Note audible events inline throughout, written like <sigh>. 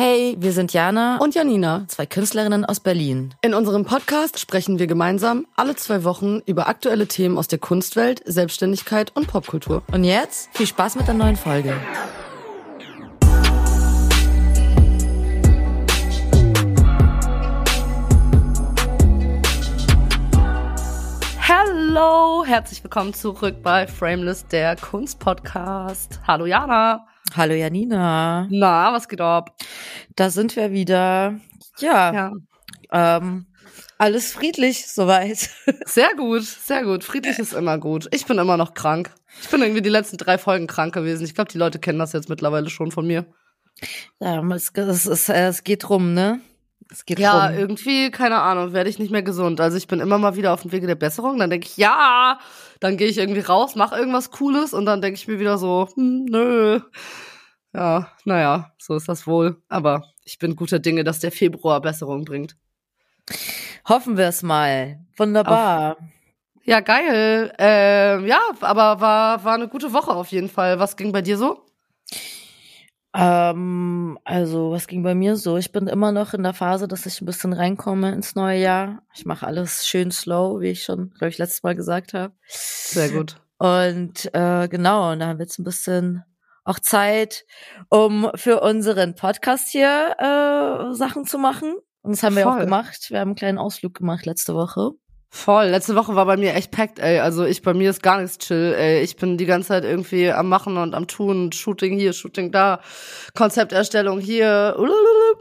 Hey, wir sind Jana und Janina, zwei Künstlerinnen aus Berlin. In unserem Podcast sprechen wir gemeinsam alle zwei Wochen über aktuelle Themen aus der Kunstwelt, Selbstständigkeit und Popkultur. Und jetzt viel Spaß mit der neuen Folge. Hallo, herzlich willkommen zurück bei Frameless, der Kunstpodcast. Hallo Jana. Hallo Janina. Na, was geht ab? Da sind wir wieder. Ja. ja. Ähm, alles friedlich soweit. <laughs> Sehr gut, sehr gut. Friedlich ist immer gut. Ich bin immer noch krank. Ich bin irgendwie die letzten drei Folgen krank gewesen. Ich glaube, die Leute kennen das jetzt mittlerweile schon von mir. Ja, es, es, es, es geht rum, ne? Es geht ja, rum. irgendwie, keine Ahnung, werde ich nicht mehr gesund. Also ich bin immer mal wieder auf dem Wege der Besserung. Dann denke ich, ja, dann gehe ich irgendwie raus, mache irgendwas Cooles und dann denke ich mir wieder so, hm, nö. Ja, naja, so ist das wohl. Aber ich bin guter Dinge, dass der Februar Besserung bringt. Hoffen wir es mal. Wunderbar. Auf ja, geil. Äh, ja, aber war, war eine gute Woche auf jeden Fall. Was ging bei dir so? Ähm, also, was ging bei mir so? Ich bin immer noch in der Phase, dass ich ein bisschen reinkomme ins neue Jahr. Ich mache alles schön slow, wie ich schon, glaube ich, letztes Mal gesagt habe. Sehr gut. Und äh, genau, und dann wird's ein bisschen auch Zeit, um für unseren Podcast hier äh, Sachen zu machen. Und das haben Voll. wir auch gemacht. Wir haben einen kleinen Ausflug gemacht letzte Woche. Voll. Letzte Woche war bei mir echt packt, ey. Also ich, bei mir ist gar nichts chill, ey. Ich bin die ganze Zeit irgendwie am Machen und am Tun. Shooting hier, Shooting da, Konzepterstellung hier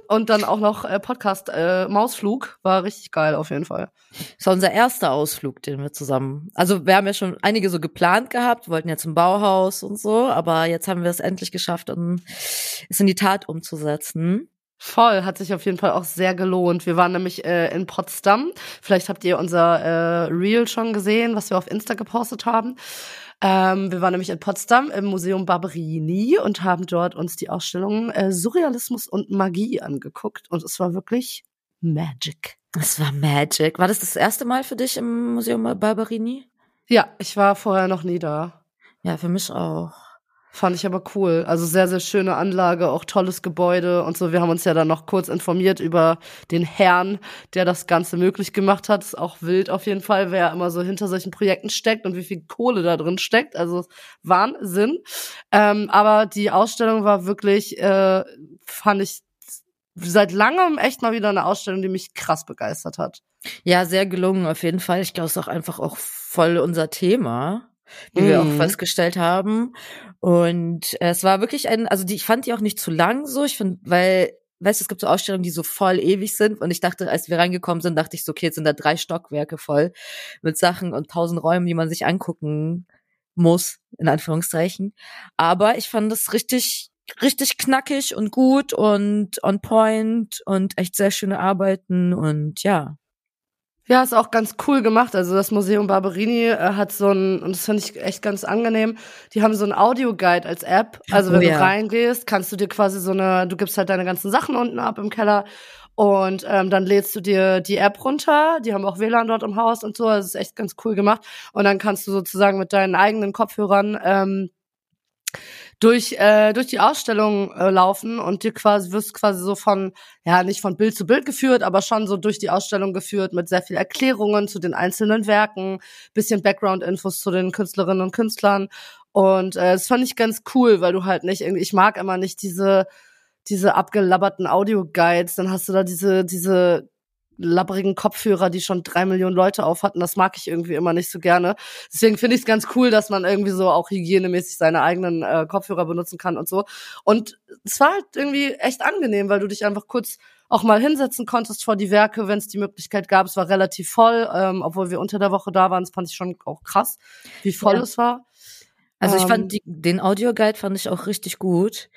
und dann auch noch äh, Podcast äh, Mausflug. War richtig geil auf jeden Fall. Das war unser erster Ausflug, den wir zusammen. Also wir haben ja schon einige so geplant gehabt, wollten ja zum Bauhaus und so, aber jetzt haben wir es endlich geschafft, um es in die Tat umzusetzen. Voll, hat sich auf jeden Fall auch sehr gelohnt. Wir waren nämlich äh, in Potsdam. Vielleicht habt ihr unser äh, Reel schon gesehen, was wir auf Insta gepostet haben. Ähm, wir waren nämlich in Potsdam im Museum Barberini und haben dort uns die Ausstellung äh, Surrealismus und Magie angeguckt. Und es war wirklich Magic. Es war Magic. War das das erste Mal für dich im Museum Barberini? Ja, ich war vorher noch nie da. Ja, für mich auch. Fand ich aber cool. Also sehr, sehr schöne Anlage, auch tolles Gebäude und so. Wir haben uns ja dann noch kurz informiert über den Herrn, der das Ganze möglich gemacht hat. Ist auch wild auf jeden Fall, wer immer so hinter solchen Projekten steckt und wie viel Kohle da drin steckt. Also Wahnsinn. Ähm, aber die Ausstellung war wirklich, äh, fand ich seit langem echt mal wieder eine Ausstellung, die mich krass begeistert hat. Ja, sehr gelungen auf jeden Fall. Ich glaube, es ist auch einfach auch voll unser Thema wie mm. wir auch mhm. festgestellt haben. Und äh, es war wirklich ein, also die, ich fand die auch nicht zu lang so. Ich finde, weil, weißt du, es gibt so Ausstellungen, die so voll ewig sind. Und ich dachte, als wir reingekommen sind, dachte ich so, okay, jetzt sind da drei Stockwerke voll mit Sachen und tausend Räumen, die man sich angucken muss, in Anführungszeichen. Aber ich fand das richtig, richtig knackig und gut und on point und echt sehr schöne Arbeiten und ja. Ja, ist auch ganz cool gemacht. Also das Museum Barberini äh, hat so ein, und das finde ich echt ganz angenehm, die haben so ein Audioguide als App. Also wenn oh, ja. du reingehst, kannst du dir quasi so eine, du gibst halt deine ganzen Sachen unten ab im Keller und ähm, dann lädst du dir die App runter. Die haben auch WLAN dort im Haus und so. Das ist echt ganz cool gemacht. Und dann kannst du sozusagen mit deinen eigenen Kopfhörern ähm, durch äh, durch die Ausstellung äh, laufen und dir quasi wirst quasi so von ja nicht von Bild zu Bild geführt, aber schon so durch die Ausstellung geführt mit sehr viel Erklärungen zu den einzelnen Werken, bisschen Background-Infos zu den Künstlerinnen und Künstlern. Und äh, das fand ich ganz cool, weil du halt nicht irgendwie ich mag immer nicht diese diese abgelabberten Audio-Guides, dann hast du da diese diese labbrigen Kopfhörer, die schon drei Millionen Leute auf hatten. Das mag ich irgendwie immer nicht so gerne. Deswegen finde ich es ganz cool, dass man irgendwie so auch hygienemäßig seine eigenen äh, Kopfhörer benutzen kann und so. Und es war halt irgendwie echt angenehm, weil du dich einfach kurz auch mal hinsetzen konntest vor die Werke, wenn es die Möglichkeit gab. Es war relativ voll, ähm, obwohl wir unter der Woche da waren. Das fand ich schon auch krass, wie voll ja. es war. Also ich fand ähm, die, den Audioguide fand ich auch richtig gut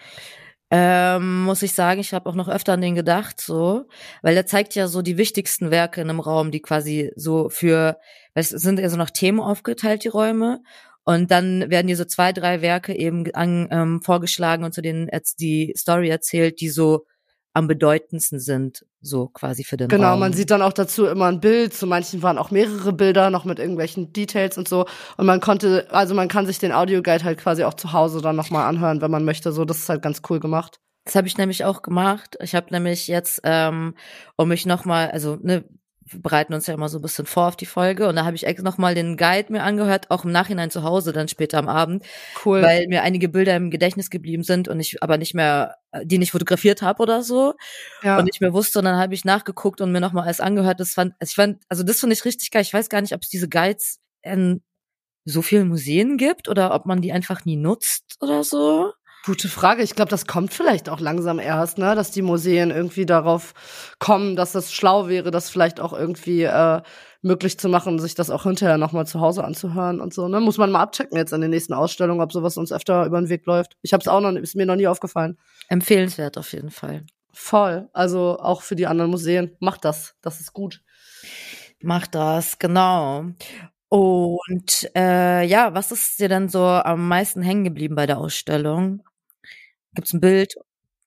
ähm, muss ich sagen, ich habe auch noch öfter an den gedacht, so, weil er zeigt ja so die wichtigsten Werke in einem Raum, die quasi so für, es sind ja so nach Themen aufgeteilt, die Räume. Und dann werden hier so zwei, drei Werke eben an, ähm, vorgeschlagen und zu denen jetzt die Story erzählt, die so am bedeutendsten sind, so quasi für den Genau, Raum. man sieht dann auch dazu immer ein Bild. Zu manchen waren auch mehrere Bilder, noch mit irgendwelchen Details und so. Und man konnte, also man kann sich den Audioguide halt quasi auch zu Hause dann nochmal anhören, wenn man möchte. So, das ist halt ganz cool gemacht. Das habe ich nämlich auch gemacht. Ich habe nämlich jetzt, ähm, um mich nochmal, also ne, wir bereiten uns ja immer so ein bisschen vor auf die Folge und da habe ich nochmal den Guide mir angehört, auch im Nachhinein zu Hause, dann später am Abend. Cool. Weil mir einige Bilder im Gedächtnis geblieben sind und ich aber nicht mehr, die nicht fotografiert habe oder so. Ja. Und nicht mehr wusste und dann habe ich nachgeguckt und mir nochmal alles angehört. Das fand, also ich fand, also das finde ich richtig geil. Ich weiß gar nicht, ob es diese Guides in so vielen Museen gibt oder ob man die einfach nie nutzt oder so. Gute Frage. Ich glaube, das kommt vielleicht auch langsam erst, ne, dass die Museen irgendwie darauf kommen, dass das schlau wäre, das vielleicht auch irgendwie äh, möglich zu machen, sich das auch hinterher nochmal zu Hause anzuhören und so. Ne? Muss man mal abchecken jetzt an den nächsten Ausstellungen, ob sowas uns öfter über den Weg läuft. Ich habe es auch noch, ist mir noch nie aufgefallen. Empfehlenswert auf jeden Fall. Voll. Also auch für die anderen Museen. Macht das. Das ist gut. Macht das, genau. Und äh, ja, was ist dir denn so am meisten hängen geblieben bei der Ausstellung? Gibt's ein Bild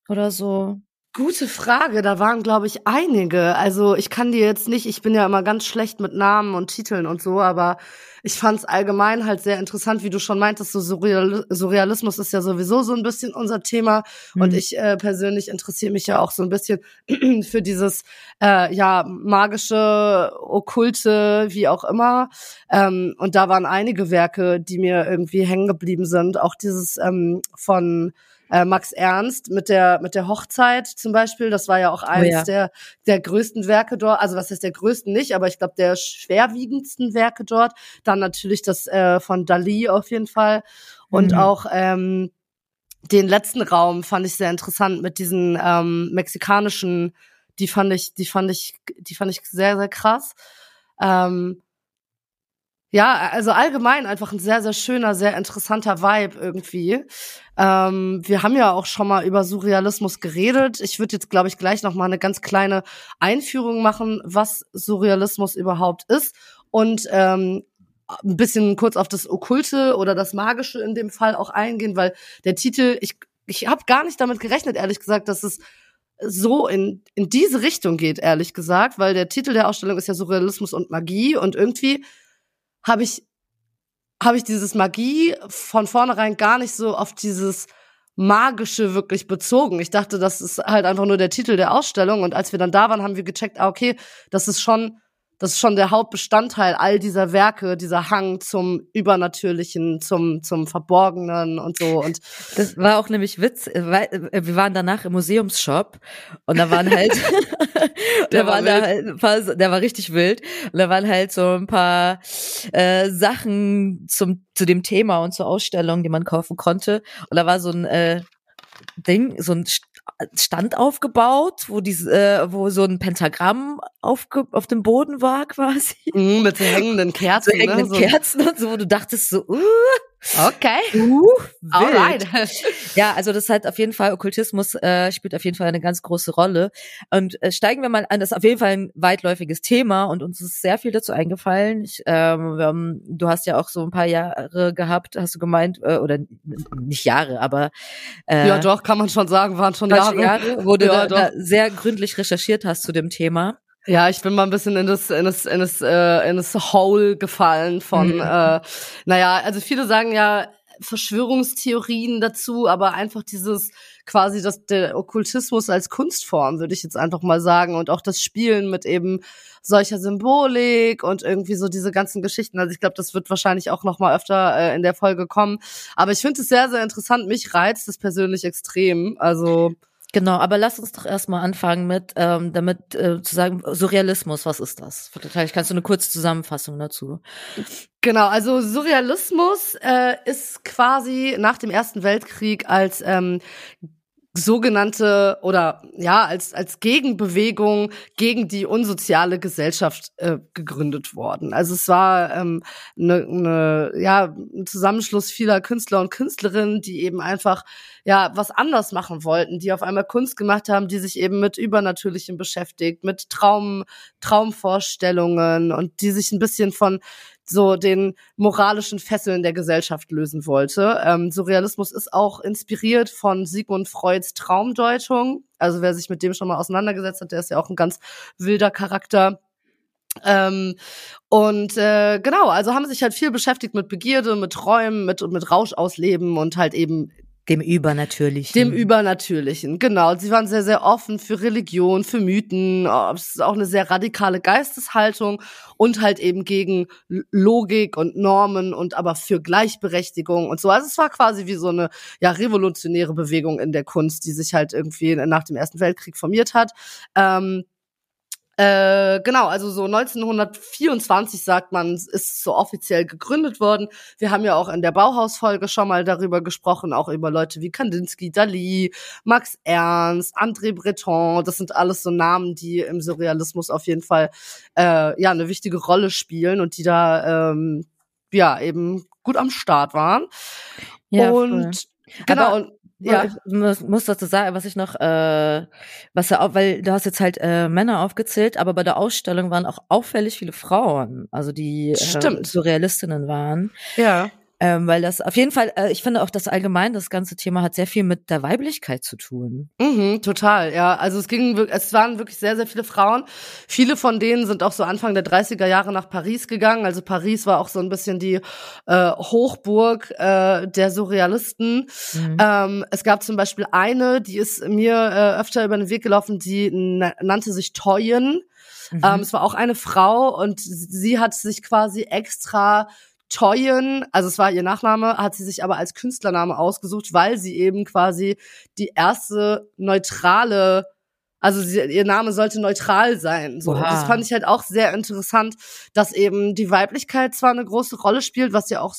oder so? Gute Frage, da waren, glaube ich, einige. Also ich kann dir jetzt nicht, ich bin ja immer ganz schlecht mit Namen und Titeln und so, aber ich fand es allgemein halt sehr interessant, wie du schon meintest, so Surreal Surrealismus ist ja sowieso so ein bisschen unser Thema. Mhm. Und ich äh, persönlich interessiere mich ja auch so ein bisschen <clears throat> für dieses äh, ja magische, okkulte, wie auch immer. Ähm, und da waren einige Werke, die mir irgendwie hängen geblieben sind. Auch dieses ähm, von äh, Max Ernst mit der mit der Hochzeit zum Beispiel. Das war ja auch eines oh ja. der der größten Werke dort. Also was heißt der größten nicht, aber ich glaube der schwerwiegendsten Werke dort. Dann natürlich das äh, von Dali auf jeden Fall und mhm. auch ähm, den letzten Raum fand ich sehr interessant mit diesen ähm, mexikanischen. Die fand ich, die fand ich, die fand ich sehr sehr krass. Ähm, ja, also allgemein einfach ein sehr, sehr schöner, sehr interessanter Vibe irgendwie. Ähm, wir haben ja auch schon mal über Surrealismus geredet. Ich würde jetzt, glaube ich, gleich noch mal eine ganz kleine Einführung machen, was Surrealismus überhaupt ist und ähm, ein bisschen kurz auf das Okkulte oder das Magische in dem Fall auch eingehen, weil der Titel, ich, ich habe gar nicht damit gerechnet, ehrlich gesagt, dass es so in, in diese Richtung geht, ehrlich gesagt, weil der Titel der Ausstellung ist ja Surrealismus und Magie und irgendwie habe ich, habe ich dieses Magie von vornherein gar nicht so auf dieses Magische wirklich bezogen. Ich dachte, das ist halt einfach nur der Titel der Ausstellung. Und als wir dann da waren, haben wir gecheckt, ah, okay, das ist schon das ist schon der Hauptbestandteil all dieser Werke, dieser Hang zum Übernatürlichen, zum, zum Verborgenen und so. Und das war auch nämlich Witz, weil äh, wir waren danach im Museumsshop und da waren halt, <laughs> der, war da halt ein paar, der war richtig wild und da waren halt so ein paar äh, Sachen zum zu dem Thema und zur Ausstellung, die man kaufen konnte. Und da war so ein äh, Ding, so ein Stand aufgebaut, wo diese, äh, wo so ein Pentagramm auf, auf dem Boden war quasi. Mm, mit so hängenden <laughs> Kerzen. So hängenden ne? Kerzen und so, wo du dachtest so, uh, Okay. Uh, Alright. Ja, also das hat auf jeden Fall, Okkultismus äh, spielt auf jeden Fall eine ganz große Rolle. Und äh, steigen wir mal an, das ist auf jeden Fall ein weitläufiges Thema und uns ist sehr viel dazu eingefallen. Ich, ähm, haben, du hast ja auch so ein paar Jahre gehabt, hast du gemeint, äh, oder nicht Jahre, aber äh, Ja doch, kann man schon sagen, waren schon Jahre. Jahre, wo du ja, da, da sehr gründlich recherchiert hast zu dem Thema. Ja, ich bin mal ein bisschen in das in das in das äh, in das Hole gefallen von mhm. äh, naja, also viele sagen ja Verschwörungstheorien dazu, aber einfach dieses quasi das der Okkultismus als Kunstform würde ich jetzt einfach mal sagen und auch das Spielen mit eben solcher Symbolik und irgendwie so diese ganzen Geschichten. Also ich glaube, das wird wahrscheinlich auch noch mal öfter äh, in der Folge kommen. Aber ich finde es sehr sehr interessant. Mich reizt es persönlich extrem. Also Genau, aber lass uns doch erstmal anfangen mit, ähm, damit äh, zu sagen, Surrealismus, was ist das? Vielleicht kannst du eine kurze Zusammenfassung dazu. Genau, also Surrealismus äh, ist quasi nach dem Ersten Weltkrieg als ähm, sogenannte oder ja als als Gegenbewegung gegen die unsoziale Gesellschaft äh, gegründet worden. Also es war ähm, ne, ne, ja ein Zusammenschluss vieler Künstler und Künstlerinnen, die eben einfach ja was anders machen wollten, die auf einmal Kunst gemacht haben, die sich eben mit Übernatürlichem beschäftigt, mit Traum Traumvorstellungen und die sich ein bisschen von so den moralischen Fesseln der Gesellschaft lösen wollte. Ähm, Surrealismus ist auch inspiriert von Sigmund Freuds Traumdeutung. Also wer sich mit dem schon mal auseinandergesetzt hat, der ist ja auch ein ganz wilder Charakter. Ähm, und äh, genau, also haben sich halt viel beschäftigt mit Begierde, mit Träumen, mit, mit Rausch ausleben und halt eben Dem Übernatürlichen. Dem Übernatürlichen, genau. Sie waren sehr, sehr offen für Religion, für Mythen. Oh, es ist auch eine sehr radikale Geisteshaltung und halt eben gegen Logik und Normen und aber für Gleichberechtigung und so. Also es war quasi wie so eine ja revolutionäre Bewegung in der Kunst, die sich halt irgendwie nach dem Ersten Weltkrieg formiert hat. Ähm, äh, genau, also so 1924 sagt man, ist so offiziell gegründet worden. Wir haben ja auch in der Bauhaus-Folge schon mal darüber gesprochen, auch über Leute wie Kandinsky, Dali, Max Ernst, André Breton. Das sind alles so Namen, die im Surrealismus auf jeden Fall äh, ja eine wichtige Rolle spielen und die da ähm, ja eben gut am Start waren. Ja, und voll. genau Aber ja. Ich muss, muss dazu sagen, was ich noch, äh, was ja auch, weil du hast jetzt halt äh, Männer aufgezählt, aber bei der Ausstellung waren auch auffällig viele Frauen, also die äh, Surrealistinnen waren. Ja. Ähm, weil das auf jeden Fall, äh, ich finde auch, dass allgemein das ganze Thema hat sehr viel mit der Weiblichkeit zu tun. Mhm, total, ja. Also es ging, es waren wirklich sehr, sehr viele Frauen. Viele von denen sind auch so Anfang der 30er Jahre nach Paris gegangen. Also Paris war auch so ein bisschen die äh, Hochburg äh, der Surrealisten. Mhm. Ähm, es gab zum Beispiel eine, die ist mir äh, öfter über den Weg gelaufen, die nannte sich Toyen. Mhm. Ähm, es war auch eine Frau und sie hat sich quasi extra Toyen, also es war ihr Nachname, hat sie sich aber als Künstlername ausgesucht, weil sie eben quasi die erste neutrale also sie, ihr Name sollte neutral sein. So. Das fand ich halt auch sehr interessant, dass eben die Weiblichkeit zwar eine große Rolle spielt, was ja auch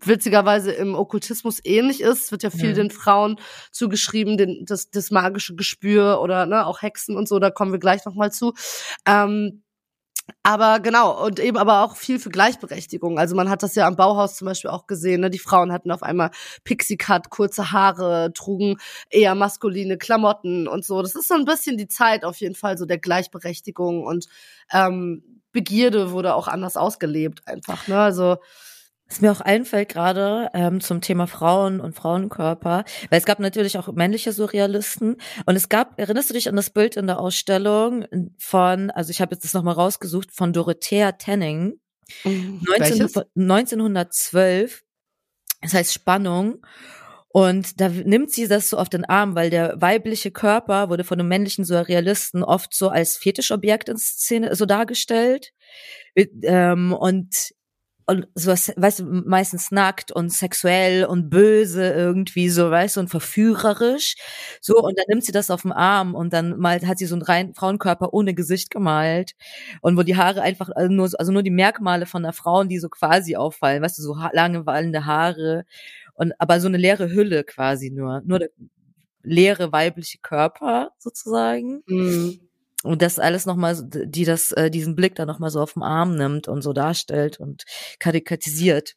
witzigerweise im Okkultismus ähnlich ist. Es wird ja viel mhm. den Frauen zugeschrieben, den, das, das magische Gespür oder ne, auch Hexen und so, da kommen wir gleich nochmal zu. Ähm, aber genau, und eben aber auch viel für Gleichberechtigung. Also man hat das ja am Bauhaus zum Beispiel auch gesehen. Ne? Die Frauen hatten auf einmal Pixie-Cut, kurze Haare, trugen eher maskuline Klamotten und so. Das ist so ein bisschen die Zeit auf jeden Fall so der Gleichberechtigung und ähm, Begierde wurde auch anders ausgelebt einfach. Ne? Also was mir auch einfällt gerade ähm, zum Thema Frauen und Frauenkörper, weil es gab natürlich auch männliche Surrealisten. Und es gab, erinnerst du dich an das Bild in der Ausstellung von, also ich habe jetzt das nochmal rausgesucht, von Dorothea Tenning, mhm. 19, 1912, das heißt Spannung. Und da nimmt sie das so auf den Arm, weil der weibliche Körper wurde von einem männlichen Surrealisten oft so als Fetischobjekt in Szene so dargestellt. Ähm, und und sowas, weißt du, meistens nackt und sexuell und böse irgendwie so, weißt du, und verführerisch. So, und dann nimmt sie das auf den Arm und dann malt, hat sie so einen reinen Frauenkörper ohne Gesicht gemalt und wo die Haare einfach also nur, also nur die Merkmale von der Frau, die so quasi auffallen, weißt du, so lange wallende Haare und aber so eine leere Hülle quasi nur, nur der leere weibliche Körper sozusagen. Mhm. Und das alles nochmal, die das, äh, diesen Blick da nochmal so auf den Arm nimmt und so darstellt und karikatisiert.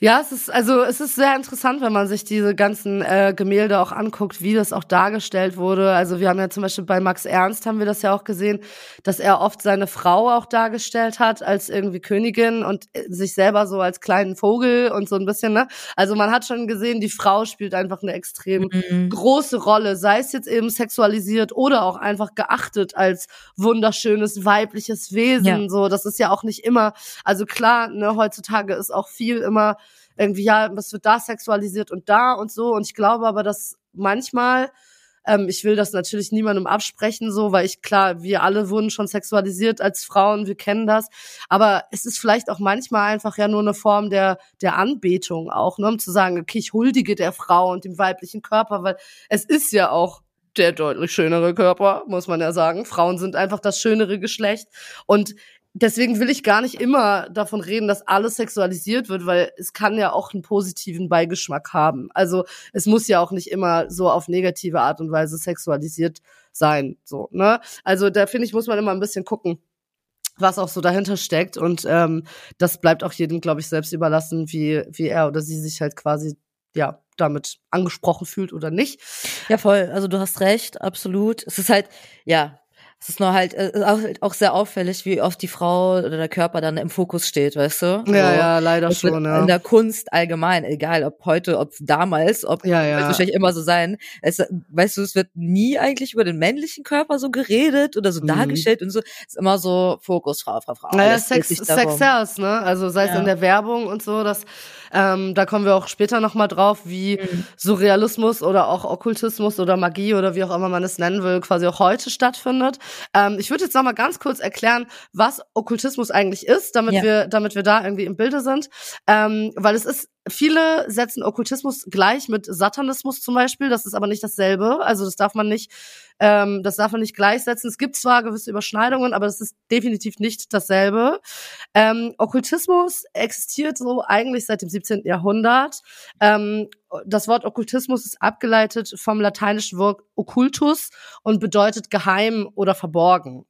Ja, es ist also es ist sehr interessant, wenn man sich diese ganzen äh, Gemälde auch anguckt, wie das auch dargestellt wurde. Also wir haben ja zum Beispiel bei Max Ernst haben wir das ja auch gesehen, dass er oft seine Frau auch dargestellt hat als irgendwie Königin und äh, sich selber so als kleinen Vogel und so ein bisschen. Ne? Also man hat schon gesehen, die Frau spielt einfach eine extrem mhm. große Rolle, sei es jetzt eben sexualisiert oder auch einfach geachtet als wunderschönes weibliches Wesen. Ja. So, das ist ja auch nicht immer. Also klar, ne, heutzutage ist auch viel immer irgendwie, ja, was wird da sexualisiert und da und so. Und ich glaube aber, dass manchmal, ähm, ich will das natürlich niemandem absprechen, so, weil ich, klar, wir alle wurden schon sexualisiert als Frauen, wir kennen das. Aber es ist vielleicht auch manchmal einfach ja nur eine Form der, der Anbetung auch, ne, um zu sagen, okay, ich huldige der Frau und dem weiblichen Körper, weil es ist ja auch der deutlich schönere Körper, muss man ja sagen. Frauen sind einfach das schönere Geschlecht. Und deswegen will ich gar nicht immer davon reden, dass alles sexualisiert wird, weil es kann ja auch einen positiven Beigeschmack haben. Also es muss ja auch nicht immer so auf negative Art und Weise sexualisiert sein. So, ne? Also da finde ich, muss man immer ein bisschen gucken was auch so dahinter steckt und ähm, das bleibt auch jedem, glaube ich, selbst überlassen, wie wie er oder sie sich halt quasi ja damit angesprochen fühlt oder nicht. Ja voll, also du hast recht, absolut. Es ist halt ja Es ist nur halt äh, auch, auch sehr auffällig, wie oft die Frau oder der Körper dann im Fokus steht, weißt du? Ja, so, ja, leider schon, ja. In der Kunst allgemein, egal ob heute, ob damals, ob ja, ja. wird wahrscheinlich immer so sein. Es, weißt du, es wird nie eigentlich über den männlichen Körper so geredet oder so mhm. dargestellt und so. Es ist immer so Fokus, Frau, Frau, Frau. Naja, Sex, Sex sells, ne? Also sei es ja. in der Werbung und so, das ähm, da kommen wir auch später nochmal drauf, wie mhm. Surrealismus oder auch Okkultismus oder Magie oder wie auch immer man es nennen will, quasi auch heute stattfindet. Ähm, ich würde jetzt nochmal ganz kurz erklären, was Okkultismus eigentlich ist, damit ja. wir, damit wir da irgendwie im Bilde sind. Ähm, weil es ist Viele setzen Okkultismus gleich mit Satanismus zum Beispiel. Das ist aber nicht dasselbe. Also das darf man nicht, ähm, das darf man nicht gleichsetzen. Es gibt zwar gewisse Überschneidungen, aber das ist definitiv nicht dasselbe. Ähm, Okkultismus existiert so eigentlich seit dem 17. Jahrhundert. Ähm, das Wort Okkultismus ist abgeleitet vom lateinischen Wort occultus und bedeutet geheim oder verborgen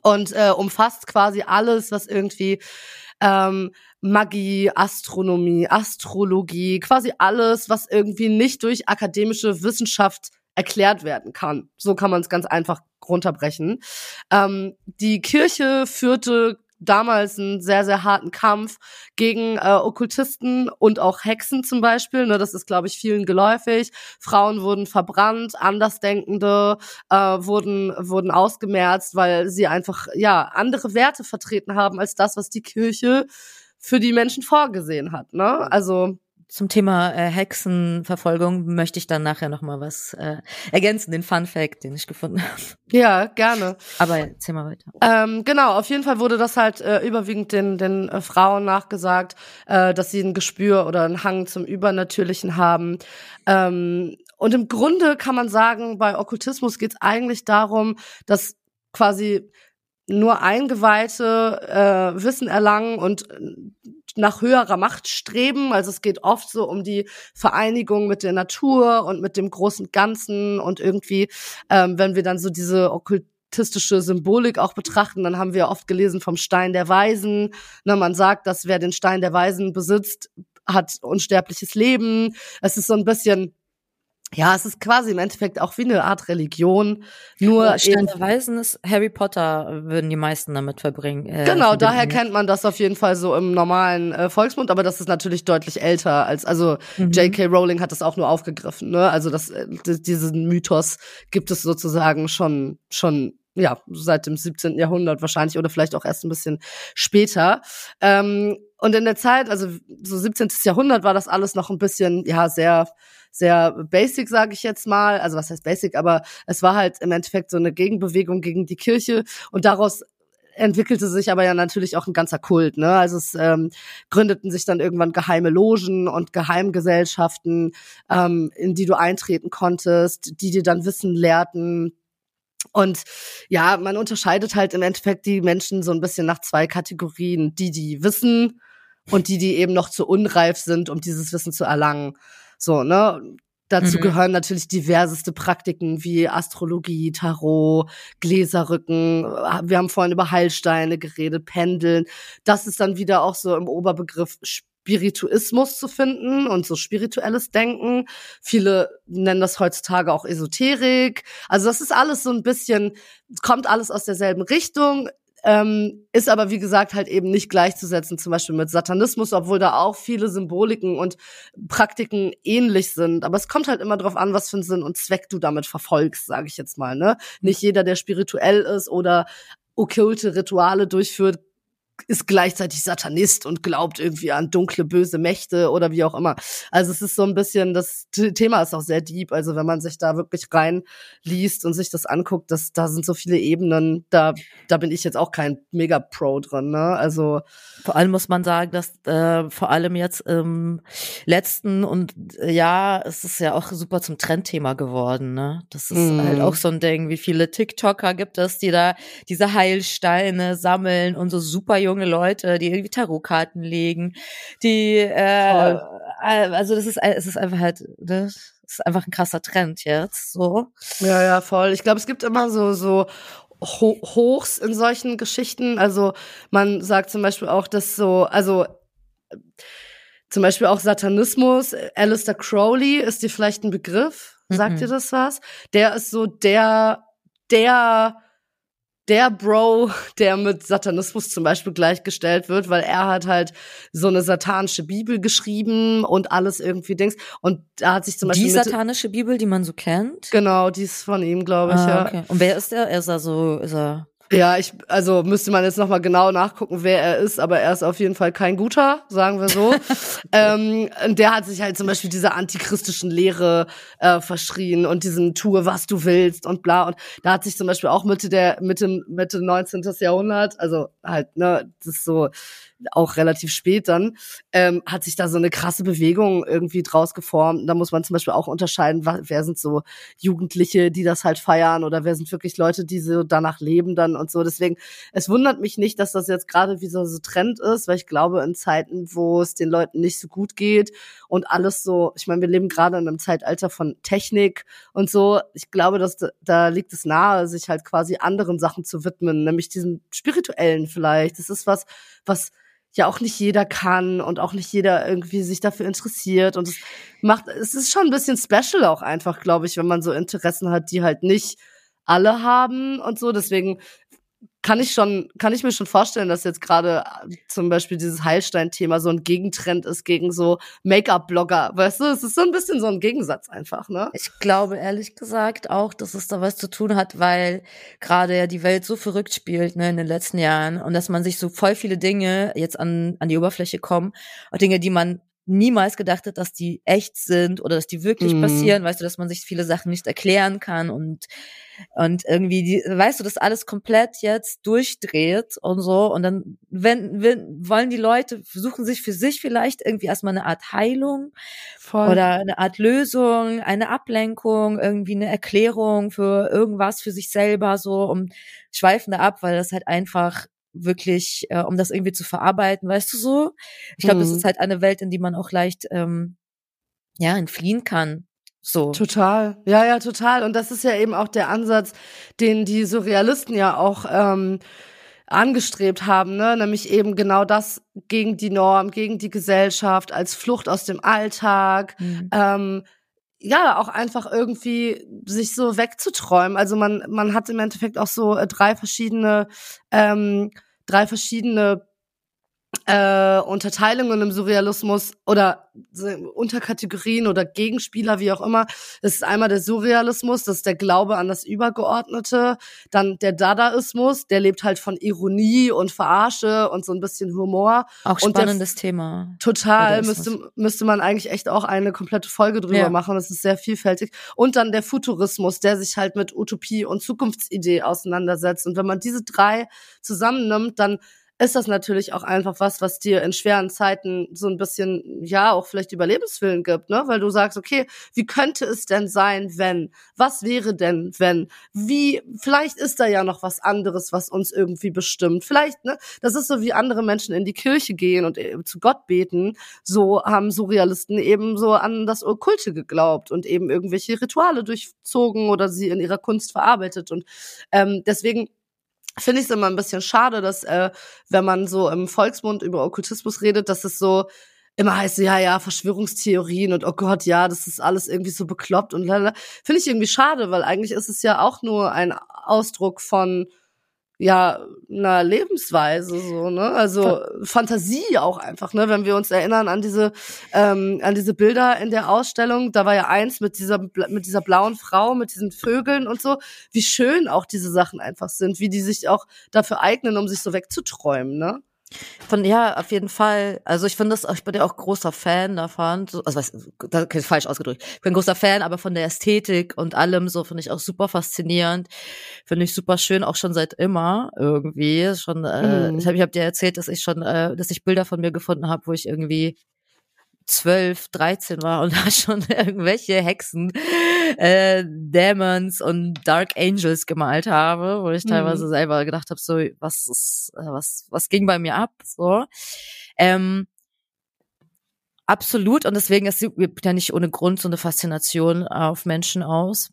und äh, umfasst quasi alles, was irgendwie ähm, Magie, Astronomie, Astrologie, quasi alles, was irgendwie nicht durch akademische Wissenschaft erklärt werden kann. So kann man es ganz einfach runterbrechen. Ähm, die Kirche führte damals einen sehr, sehr harten Kampf gegen äh, Okkultisten und auch Hexen zum Beispiel. Ne, das ist, glaube ich, vielen geläufig. Frauen wurden verbrannt, Andersdenkende äh, wurden, wurden ausgemerzt, weil sie einfach ja andere Werte vertreten haben als das, was die Kirche für die Menschen vorgesehen hat. Ne? Also zum Thema äh, Hexenverfolgung möchte ich dann nachher noch mal was äh, ergänzen, den Fun Fact, den ich gefunden <laughs> habe. Ja, gerne. Aber erzähl mal weiter. Ähm, genau, auf jeden Fall wurde das halt äh, überwiegend den, den äh, Frauen nachgesagt, äh, dass sie ein Gespür oder einen Hang zum Übernatürlichen haben. Ähm, und im Grunde kann man sagen, bei Okkultismus geht es eigentlich darum, dass quasi nur Eingeweihte äh, Wissen erlangen und äh, nach höherer Macht streben. Also es geht oft so um die Vereinigung mit der Natur und mit dem großen Ganzen und irgendwie, ähm, wenn wir dann so diese okkultistische Symbolik auch betrachten, dann haben wir oft gelesen vom Stein der Weisen. Na, man sagt, dass wer den Stein der Weisen besitzt, hat unsterbliches Leben. Es ist so ein bisschen ja, es ist quasi im Endeffekt auch wie eine Art Religion. Nur Weisen ist Harry Potter, würden die meisten damit verbringen. Äh, genau, daher kennt man das auf jeden Fall so im normalen äh, Volksmund, aber das ist natürlich deutlich älter als, also mhm. J.K. Rowling hat das auch nur aufgegriffen, ne? Also das, äh, diesen Mythos gibt es sozusagen schon, schon ja, seit dem 17. Jahrhundert wahrscheinlich oder vielleicht auch erst ein bisschen später. Ähm, und in der Zeit, also so 17. Jahrhundert war das alles noch ein bisschen, ja, sehr sehr basic, sage ich jetzt mal. Also was heißt basic, aber es war halt im Endeffekt so eine Gegenbewegung gegen die Kirche und daraus entwickelte sich aber ja natürlich auch ein ganzer Kult. Ne? Also es ähm, gründeten sich dann irgendwann geheime Logen und Geheimgesellschaften, ähm, in die du eintreten konntest, die dir dann Wissen lehrten. Und ja, man unterscheidet halt im Endeffekt die Menschen so ein bisschen nach zwei Kategorien. Die, die wissen und die, die eben noch zu unreif sind, um dieses Wissen zu erlangen. So, ne? Dazu mhm. gehören natürlich diverseste Praktiken wie Astrologie, Tarot, Gläserrücken. Wir haben vorhin über Heilsteine geredet, Pendeln. Das ist dann wieder auch so im Oberbegriff Spirituismus zu finden und so spirituelles Denken. Viele nennen das heutzutage auch Esoterik. Also das ist alles so ein bisschen, kommt alles aus derselben Richtung, ähm, ist aber, wie gesagt, halt eben nicht gleichzusetzen, zum Beispiel mit Satanismus, obwohl da auch viele Symboliken und Praktiken ähnlich sind. Aber es kommt halt immer drauf an, was für einen Sinn und Zweck du damit verfolgst, sage ich jetzt mal. Ne? Nicht jeder, der spirituell ist oder okkulte Rituale durchführt, ist gleichzeitig Satanist und glaubt irgendwie an dunkle, böse Mächte oder wie auch immer. Also es ist so ein bisschen, das Thema ist auch sehr deep. Also wenn man sich da wirklich reinliest und sich das anguckt, das, da sind so viele Ebenen, da, da bin ich jetzt auch kein Mega-Pro drin. Ne? Also vor allem muss man sagen, dass äh, vor allem jetzt im letzten und äh, ja, es ist ja auch super zum Trendthema geworden. Ne? Das ist mm. halt auch so ein Ding, wie viele TikToker gibt es, die da diese Heilsteine sammeln und so super junge Leute, die irgendwie Tarotkarten legen, die äh, also das ist es ist einfach halt das ist einfach ein krasser Trend jetzt so. Ja, ja, voll. Ich glaube, es gibt immer so so Ho Hochs in solchen Geschichten. Also man sagt zum Beispiel auch, dass so, also zum Beispiel auch Satanismus, Alistair Crowley, ist dir vielleicht ein Begriff? Sagt mhm. dir das was? Der ist so der, der der Bro, der mit Satanismus zum Beispiel gleichgestellt wird, weil er hat halt so eine satanische Bibel geschrieben und alles irgendwie Dings. Und da hat sich zum Beispiel. Die satanische Bibel, die man so kennt? Genau, die ist von ihm, glaube ich, ah, ja. Okay. Und wer ist er? Ist er so, ist er ja, ich, also müsste man jetzt nochmal genau nachgucken, wer er ist, aber er ist auf jeden Fall kein guter, sagen wir so. <laughs> ähm, der hat sich halt zum Beispiel dieser antichristischen Lehre äh, verschrien und diesen Tue, was du willst und bla. Und da hat sich zum Beispiel auch Mitte der, Mitte, Mitte 19. Jahrhundert, also halt, ne, das ist so auch relativ spät dann, ähm, hat sich da so eine krasse Bewegung irgendwie draus geformt. Da muss man zum Beispiel auch unterscheiden, wer sind so Jugendliche, die das halt feiern oder wer sind wirklich Leute, die so danach leben dann und so. Deswegen, es wundert mich nicht, dass das jetzt gerade wie so, Trend ist, weil ich glaube, in Zeiten, wo es den Leuten nicht so gut geht und alles so, ich meine, wir leben gerade in einem Zeitalter von Technik und so. Ich glaube, dass da, liegt es nahe, sich halt quasi anderen Sachen zu widmen, nämlich diesen spirituellen vielleicht. Das ist was, was ja auch nicht jeder kann und auch nicht jeder irgendwie sich dafür interessiert und es macht es ist schon ein bisschen special auch einfach, glaube ich, wenn man so Interessen hat, die halt nicht alle haben und so. Deswegen kann ich schon, kann ich mir schon vorstellen, dass jetzt gerade äh, zum Beispiel dieses Heilstein-Thema so ein Gegentrend ist gegen so Make-up-Blogger. Weißt du, es ist so ein bisschen so ein Gegensatz einfach, ne? Ich glaube ehrlich gesagt auch, dass es da was zu tun hat, weil gerade ja die Welt so verrückt spielt, ne, in den letzten Jahren und dass man sich so voll viele Dinge jetzt an, an die Oberfläche kommen, auch Dinge, die man niemals gedacht hat, dass die echt sind oder dass die wirklich mhm. passieren, weißt du, dass man sich viele Sachen nicht erklären kann und und irgendwie die, weißt du, das alles komplett jetzt durchdreht und so und dann wenn, wenn wollen die Leute versuchen sich für sich vielleicht irgendwie erstmal eine Art Heilung Voll. oder eine Art Lösung, eine Ablenkung, irgendwie eine Erklärung für irgendwas für sich selber so um schweifen da ab, weil das halt einfach wirklich, äh, um das irgendwie zu verarbeiten, weißt du so? Ich glaube, mhm. das ist halt eine Welt, in die man auch leicht ähm, ja entfliehen kann. So. Total. Ja, ja, total. Und das ist ja eben auch der Ansatz, den die Surrealisten ja auch ähm, angestrebt haben, ne? nämlich eben genau das gegen die Norm, gegen die Gesellschaft, als Flucht aus dem Alltag. Mhm. Ähm, ja, auch einfach irgendwie sich so wegzuträumen. Also man, man hat im Endeffekt auch so äh, drei verschiedene, ähm, drei verschiedene äh, Unterteilungen im Surrealismus oder Unterkategorien oder Gegenspieler, wie auch immer. Das ist einmal der Surrealismus, das ist der Glaube an das Übergeordnete. Dann der Dadaismus, der lebt halt von Ironie und Verarsche und so ein bisschen Humor. Auch spannendes Thema. Total, müsste, müsste man eigentlich echt auch eine komplette Folge drüber ja. machen. Das ist sehr vielfältig. Und dann der Futurismus, der sich halt mit Utopie und Zukunftsidee auseinandersetzt. Und wenn man diese drei zusammennimmt, dann ist das natürlich auch einfach was, was dir in schweren Zeiten so ein bisschen, ja, auch vielleicht Überlebenswillen gibt, ne? Weil du sagst, okay, wie könnte es denn sein, wenn? Was wäre denn, wenn? Wie, vielleicht ist da ja noch was anderes, was uns irgendwie bestimmt. Vielleicht, ne? Das ist so, wie andere Menschen in die Kirche gehen und äh, zu Gott beten. So haben Surrealisten eben so an das Okkulte geglaubt und eben irgendwelche Rituale durchzogen oder sie in ihrer Kunst verarbeitet. Und ähm, deswegen finde ich es immer ein bisschen schade, dass äh, wenn man so im Volksmund über Okkultismus redet, dass es so immer heißt, ja, ja, Verschwörungstheorien und oh Gott, ja, das ist alles irgendwie so bekloppt und lalala. Finde ich irgendwie schade, weil eigentlich ist es ja auch nur ein Ausdruck von ja, einer Lebensweise, so, ne? Also Fantasie auch einfach, ne? Wenn wir uns erinnern an diese, ähm, an diese Bilder in der Ausstellung, da war ja eins mit dieser, mit dieser blauen Frau, mit diesen Vögeln und so, wie schön auch diese Sachen einfach sind, wie die sich auch dafür eignen, um sich so wegzuträumen, ne? Von ja, auf jeden Fall. Also ich finde das, ich bin ja auch großer Fan davon. Also was, das ist falsch ausgedrückt. Ich bin großer Fan, aber von der Ästhetik und allem so finde ich auch super faszinierend. Finde ich super schön, auch schon seit immer irgendwie. Schon, äh, mhm. ich habe ich hab dir erzählt, dass ich schon, äh, dass ich Bilder von mir gefunden habe, wo ich irgendwie zwölf, dreizehn war und <laughs> da schon irgendwelche Hexen, äh, Demons und Dark Angels gemalt habe, wo ich teilweise mhm. selber gedacht habe, so, was ist, äh, was, was ging bei mir ab? So. Ähm, absolut, und deswegen ist ja nicht ohne Grund so eine Faszination auf Menschen aus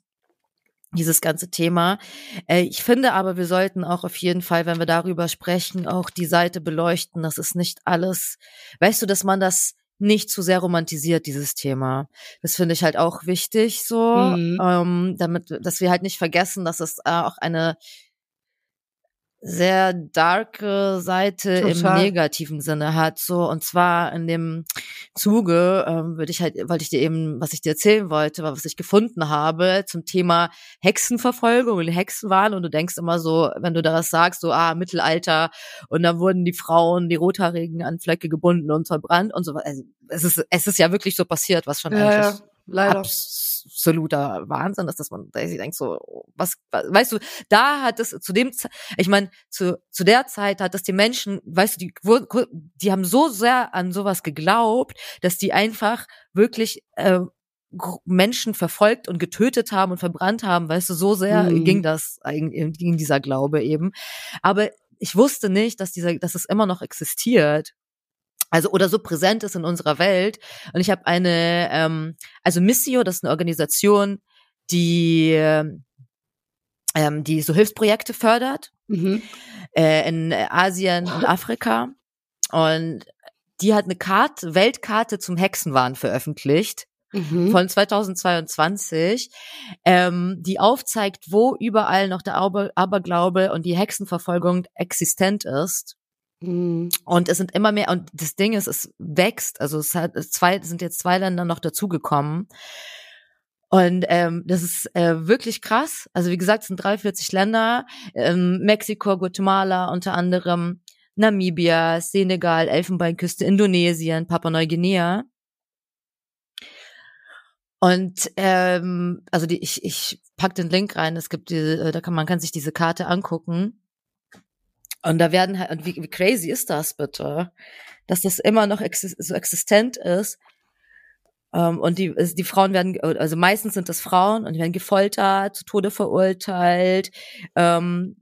dieses ganze Thema. Äh, ich finde aber, wir sollten auch auf jeden Fall, wenn wir darüber sprechen, auch die Seite beleuchten. Das ist nicht alles, weißt du, dass man das nicht zu sehr romantisiert, dieses Thema. Das finde ich halt auch wichtig, so, mhm. ähm, damit, dass wir halt nicht vergessen, dass es äh, auch eine sehr darke Seite Total. im negativen Sinne hat. So und zwar in dem Zuge ähm, würde ich halt, wollte ich dir eben, was ich dir erzählen wollte, was ich gefunden habe zum Thema Hexenverfolgung und Hexenwahn. Und du denkst immer so, wenn du das sagst, so ah Mittelalter und dann wurden die Frauen, die Rothaarigen an Flecke gebunden und verbrannt und so. Also, es ist es ist ja wirklich so passiert, was schon ja, eigentlich ja, leider absoluter Wahnsinn ist, dass man da sich denkt so, was, weißt du, da hat es zu dem, ich meine, zu, zu der Zeit hat es die Menschen, weißt du, die, die haben so sehr an sowas geglaubt, dass die einfach wirklich äh, Menschen verfolgt und getötet haben und verbrannt haben, weißt du, so sehr mhm. ging das, ging dieser Glaube eben. Aber ich wusste nicht, dass dieser, dass es immer noch existiert also oder so präsent ist in unserer Welt. Und ich habe eine, ähm, also Missio, das ist eine Organisation, die ähm, die so Hilfsprojekte fördert mhm. äh, in Asien und Afrika. Und die hat eine Karte, Weltkarte zum Hexenwahn veröffentlicht. Mhm. von 2022, ähm, die aufzeigt, wo überall noch der Aber Aberglaube und die Hexenverfolgung existent ist. Mhm. Und es sind immer mehr, und das Ding ist, es wächst. Also es hat zwei, sind jetzt zwei Länder noch dazugekommen. Und ähm, das ist äh, wirklich krass. Also wie gesagt, es sind 43 Länder, ähm, Mexiko, Guatemala unter anderem, Namibia, Senegal, Elfenbeinküste, Indonesien, Papua-Neuguinea. Und ähm, also die, ich, ich pack den Link rein. Es gibt diese, äh, da kann man kann sich diese Karte angucken. Und da werden halt, und wie, wie crazy ist das bitte, dass das immer noch exi so existent ist. Um, ähm, und die, die Frauen werden, also meistens sind das Frauen und die werden gefoltert, zu Tode verurteilt, ähm,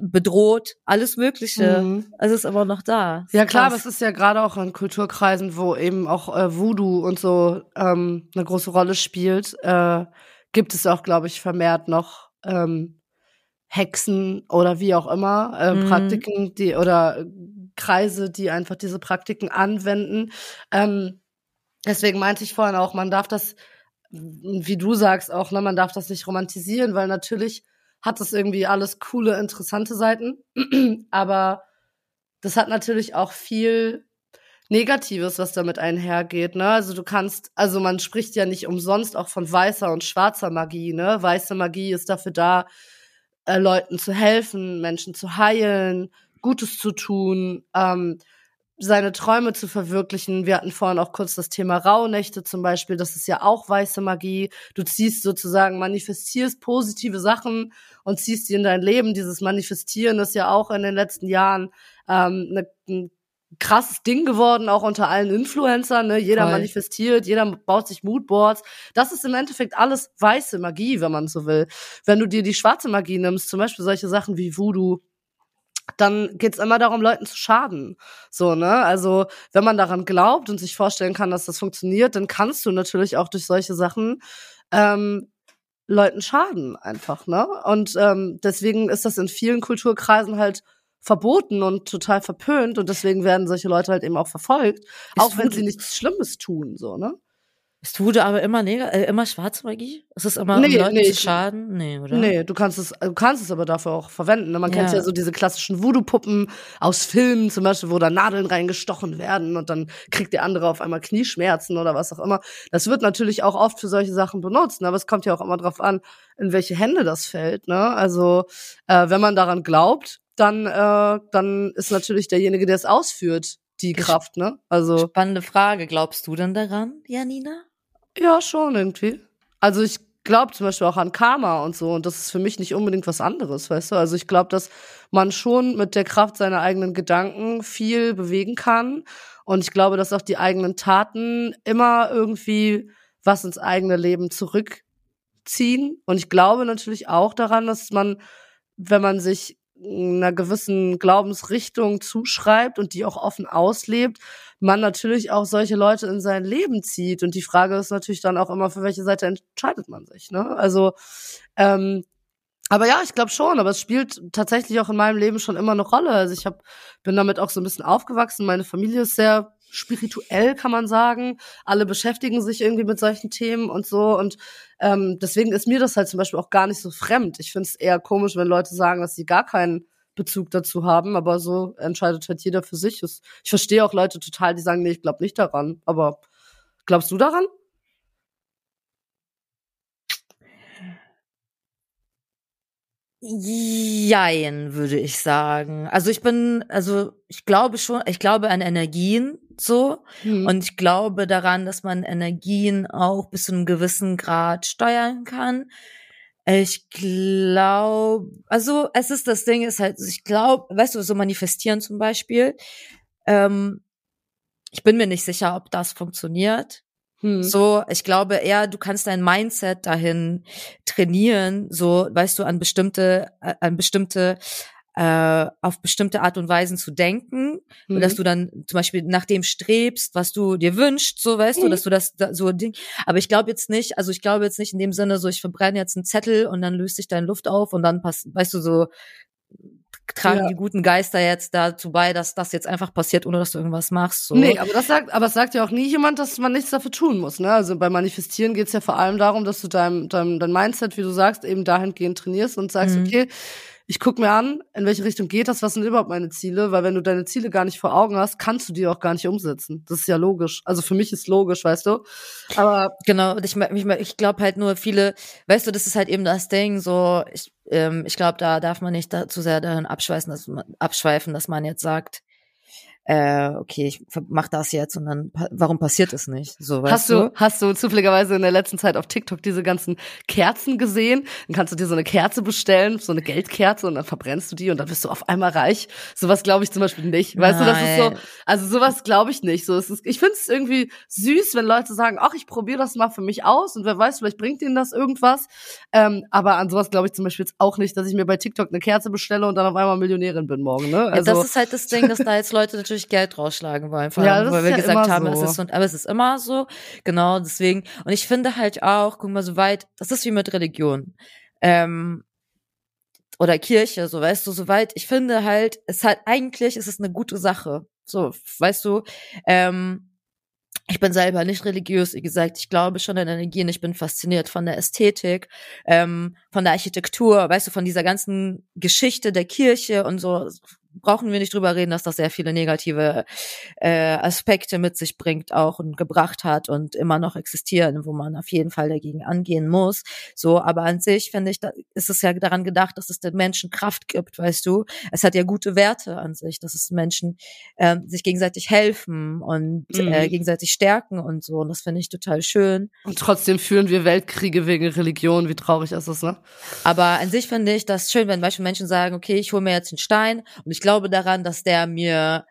bedroht, alles Mögliche. Mhm. Also ist aber noch da. Ja klar, aber es ist ja gerade auch in Kulturkreisen, wo eben auch äh, Voodoo und so ähm, eine große Rolle spielt, äh, gibt es auch, glaube ich, vermehrt noch ähm, Hexen oder wie auch immer, äh, mhm. Praktiken, die oder Kreise, die einfach diese Praktiken anwenden. Ähm, deswegen meinte ich vorhin auch, man darf das, wie du sagst auch, ne, man darf das nicht romantisieren, weil natürlich hat das irgendwie alles coole, interessante Seiten, <clears throat> aber das hat natürlich auch viel Negatives, was damit einhergeht, ne? Also du kannst, also man spricht ja nicht umsonst auch von weißer und schwarzer Magie, ne? Weiße Magie ist dafür da, äh, Leuten zu helfen, Menschen zu heilen, Gutes zu tun, ähm, seine Träume zu verwirklichen. Wir hatten vorhin auch kurz das Thema Rauhnächte zum Beispiel. Das ist ja auch weiße Magie. Du ziehst sozusagen, manifestierst positive Sachen und ziehst sie in dein Leben. Dieses Manifestieren ist ja auch in den letzten Jahren ähm, ne, ein krasses Ding geworden, auch unter allen Influencern. Ne? Jeder Voll. manifestiert, jeder baut sich Moodboards. Das ist im Endeffekt alles weiße Magie, wenn man so will. Wenn du dir die schwarze Magie nimmst, zum Beispiel solche Sachen wie Voodoo, dann geht's immer darum, Leuten zu schaden. So, ne? Also, wenn man daran glaubt und sich vorstellen kann, dass das funktioniert, dann kannst du natürlich auch durch solche Sachen ähm, Leuten schaden einfach, ne? Und ähm, deswegen ist das in vielen Kulturkreisen halt verboten und total verpönt und deswegen werden solche Leute halt eben auch verfolgt, ist auch wenn sie nichts Schlimmes tun, so, ne? Ist Voodoo aber immer neg äh, immer schwarze Magie? Ist es immer nee, um Leuten nee, zu schaden? Nee, oder? Nee, du kannst es, du kannst es aber dafür auch verwenden. Ne? Man ja. kennt ja so diese klassischen Voodoo-Puppen aus Filmen zum Beispiel, wo da Nadeln reingestochen werden und dann kriegt der andere auf einmal Knieschmerzen oder was auch immer. Das wird natürlich auch oft für solche Sachen benutzt, ne? aber es kommt ja auch immer drauf an, in welche Hände das fällt. Ne? Also äh, wenn man daran glaubt, dann, äh, dann ist natürlich derjenige, der es ausführt, die Kraft, ne? Also. Spannende Frage. Glaubst du denn daran, Janina? Ja, schon irgendwie. Also ich glaube zum Beispiel auch an Karma und so und das ist für mich nicht unbedingt was anderes, weißt du? Also ich glaube, dass man schon mit der Kraft seiner eigenen Gedanken viel bewegen kann und ich glaube, dass auch die eigenen Taten immer irgendwie was ins eigene Leben zurückziehen und ich glaube natürlich auch daran, dass man, wenn man sich einer gewissen Glaubensrichtung zuschreibt und die auch offen auslebt, man natürlich auch solche Leute in sein Leben zieht. Und die Frage ist natürlich dann auch immer, für welche Seite entscheidet man sich. Ne? Also, ähm, aber ja, ich glaube schon, aber es spielt tatsächlich auch in meinem Leben schon immer eine Rolle. Also ich hab, bin damit auch so ein bisschen aufgewachsen. Meine Familie ist sehr spirituell, kann man sagen. Alle beschäftigen sich irgendwie mit solchen Themen und so. Und ähm, deswegen ist mir das halt zum Beispiel auch gar nicht so fremd. Ich finde es eher komisch, wenn Leute sagen, dass sie gar keinen Bezug dazu haben, aber so entscheidet halt jeder für sich. Ich verstehe auch Leute total, die sagen, nee, ich glaube nicht daran. Aber glaubst du daran? Jein, würde ich sagen. Also ich bin, also ich glaube schon, ich glaube an Energien so hm. und ich glaube daran, dass man Energien auch bis zu einem gewissen Grad steuern kann. Ich glaube, also es ist das Ding, ist halt, ich glaube, weißt du, so manifestieren zum Beispiel. Ähm, ich bin mir nicht sicher, ob das funktioniert. Hm. So, ich glaube eher, du kannst dein Mindset dahin trainieren, so, weißt du, an bestimmte, äh, an bestimmte, äh, auf bestimmte Art und Weisen zu denken, hm. dass du dann zum Beispiel nach dem strebst, was du dir wünschst, so, weißt hm. du, dass du das, so ein Ding. Aber ich glaube jetzt nicht, also ich glaube jetzt nicht in dem Sinne, so, ich verbrenne jetzt einen Zettel und dann löst sich deine Luft auf und dann passt, weißt du, so, tragen ja. die guten Geister jetzt dazu bei, dass das jetzt einfach passiert, ohne dass du irgendwas machst. So. Nee, aber das sagt, aber es sagt ja auch nie jemand, dass man nichts dafür tun muss. Ne? Also beim Manifestieren geht's ja vor allem darum, dass du dein, dein, dein Mindset, wie du sagst, eben dahingehend trainierst und sagst, mhm. okay, ich guck mir an, in welche Richtung geht das, was sind überhaupt meine Ziele, weil wenn du deine Ziele gar nicht vor Augen hast, kannst du die auch gar nicht umsetzen. Das ist ja logisch. Also für mich ist logisch, weißt du. Aber genau, ich, ich, ich glaube halt nur viele, weißt du, das ist halt eben das Ding, so ich, ähm, ich glaube, da darf man nicht da, zu sehr darin abschweifen, dass man, abschweifen, dass man jetzt sagt, äh, okay, ich mach das jetzt und dann, warum passiert es nicht? So, weißt hast du, hast du zufälligerweise in der letzten Zeit auf TikTok diese ganzen Kerzen gesehen? Dann kannst du dir so eine Kerze bestellen, so eine Geldkerze und dann verbrennst du die und dann bist du auf einmal reich. Sowas glaube ich zum Beispiel nicht. Weißt Nein. du, das ist so, also sowas glaube ich nicht. So, es ist, ich finde es irgendwie süß, wenn Leute sagen, ach, ich probiere das mal für mich aus und wer weiß, vielleicht bringt ihnen das irgendwas. Ähm, aber an sowas glaube ich zum Beispiel jetzt auch nicht, dass ich mir bei TikTok eine Kerze bestelle und dann auf einmal Millionärin bin morgen. Ne? Also, ja, das ist halt das Ding, dass da jetzt Leute natürlich <laughs> natürlich Geld rausschlagen wollen, vor allem, ja, weil wir gesagt haben, so. es ist, aber es ist immer so, genau, deswegen, und ich finde halt auch, guck mal, so weit, das ist wie mit Religion, ähm, oder Kirche, so weißt du, soweit, ich finde halt, es halt, eigentlich ist es eine gute Sache, so, weißt du, ähm, ich bin selber nicht religiös, wie gesagt, ich glaube schon an Energien, ich bin fasziniert von der Ästhetik, ähm, von der Architektur, weißt du, von dieser ganzen Geschichte der Kirche und so, brauchen wir nicht drüber reden, dass das sehr viele negative äh, Aspekte mit sich bringt auch und gebracht hat und immer noch existieren, wo man auf jeden Fall dagegen angehen muss. So, aber an sich finde ich, da ist es ja daran gedacht, dass es den Menschen Kraft gibt, weißt du. Es hat ja gute Werte an sich, dass es Menschen äh, sich gegenseitig helfen und äh, mhm. äh, gegenseitig stärken und so. Und das finde ich total schön. Und trotzdem führen wir Weltkriege wegen Religion. Wie traurig ist das, ne? Aber an sich finde ich das schön, wenn Beispiel Menschen sagen, okay, ich hole mir jetzt einen Stein und ich glaube daran, dass der mir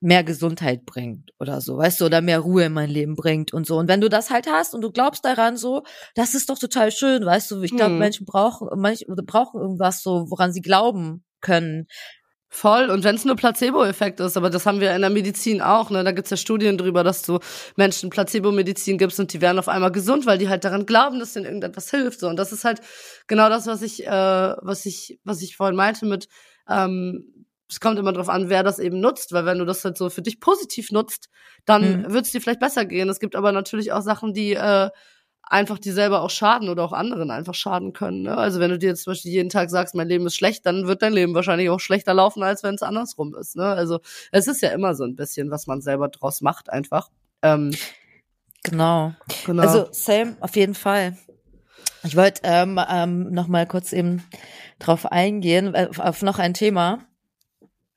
mehr Gesundheit bringt oder so, weißt du, oder mehr Ruhe in mein Leben bringt und so. Und wenn du das halt hast und du glaubst daran so, das ist doch total schön, weißt du. Ich glaube, hm. Menschen brauchen, manche brauchen irgendwas so, woran sie glauben können. Voll. Und wenn es nur Placebo-Effekt ist, aber das haben wir in der Medizin auch, ne? Da gibt's ja Studien drüber, dass du Menschen Placebo-Medizin gibst und die werden auf einmal gesund, weil die halt daran glauben, dass denen irgendetwas hilft. So. Und das ist halt genau das, was ich, äh, was ich, was ich vorhin meinte mit ähm, es kommt immer darauf an, wer das eben nutzt, weil wenn du das halt so für dich positiv nutzt, dann mhm. wird es dir vielleicht besser gehen. Es gibt aber natürlich auch Sachen, die äh, einfach dir selber auch schaden oder auch anderen einfach schaden können. Ne? Also wenn du dir jetzt zum Beispiel jeden Tag sagst, mein Leben ist schlecht, dann wird dein Leben wahrscheinlich auch schlechter laufen, als wenn es andersrum ist. Ne? Also es ist ja immer so ein bisschen, was man selber draus macht einfach. Ähm, genau. genau. Also same, auf jeden Fall. Ich wollte ähm, ähm, noch mal kurz eben drauf eingehen, auf, auf noch ein Thema.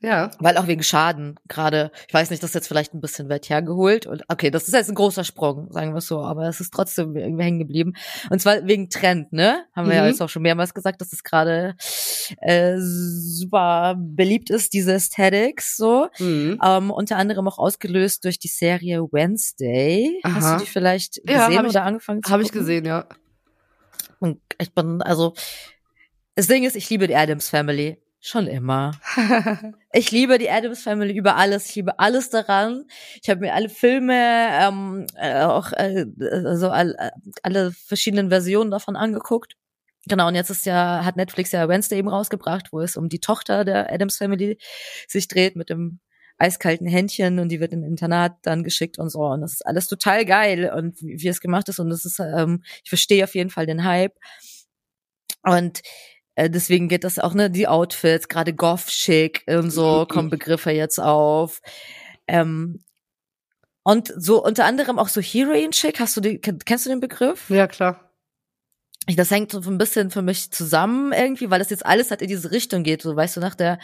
Ja. Weil auch wegen Schaden gerade, ich weiß nicht, das ist jetzt vielleicht ein bisschen weit hergeholt. Und okay, das ist jetzt ein großer Sprung, sagen wir es so, aber es ist trotzdem irgendwie hängen geblieben. Und zwar wegen Trend, ne? Haben wir mhm. ja jetzt auch schon mehrmals gesagt, dass es gerade äh, super beliebt ist, diese Aesthetics so. Mhm. Ähm, unter anderem auch ausgelöst durch die Serie Wednesday. Aha. Hast du die vielleicht gesehen ja, oder ich, angefangen zu Habe ich gesehen, ja. Und ich bin, also, das Ding ist, ich liebe die Adams Family. Schon immer. <laughs> ich liebe die Adams Family über alles. Ich liebe alles daran. Ich habe mir alle Filme, ähm, äh, auch äh, also all, äh, alle verschiedenen Versionen davon angeguckt. Genau, und jetzt ist ja, hat Netflix ja Wednesday eben rausgebracht, wo es um die Tochter der Adams Family sich dreht mit dem eiskalten Händchen und die wird in ein Internat dann geschickt und so. Und das ist alles total geil und wie, wie es gemacht ist. Und das ist, ähm, ich verstehe auf jeden Fall den Hype. Und äh, deswegen geht das auch, ne, die Outfits, gerade Goth-Chic und so <laughs> kommen Begriffe jetzt auf. Ähm, und so unter anderem auch so Heroin-Chic, hast du die, kennst du den Begriff? Ja, klar das hängt so ein bisschen für mich zusammen irgendwie, weil das jetzt alles halt in diese Richtung geht. So weißt du, nach der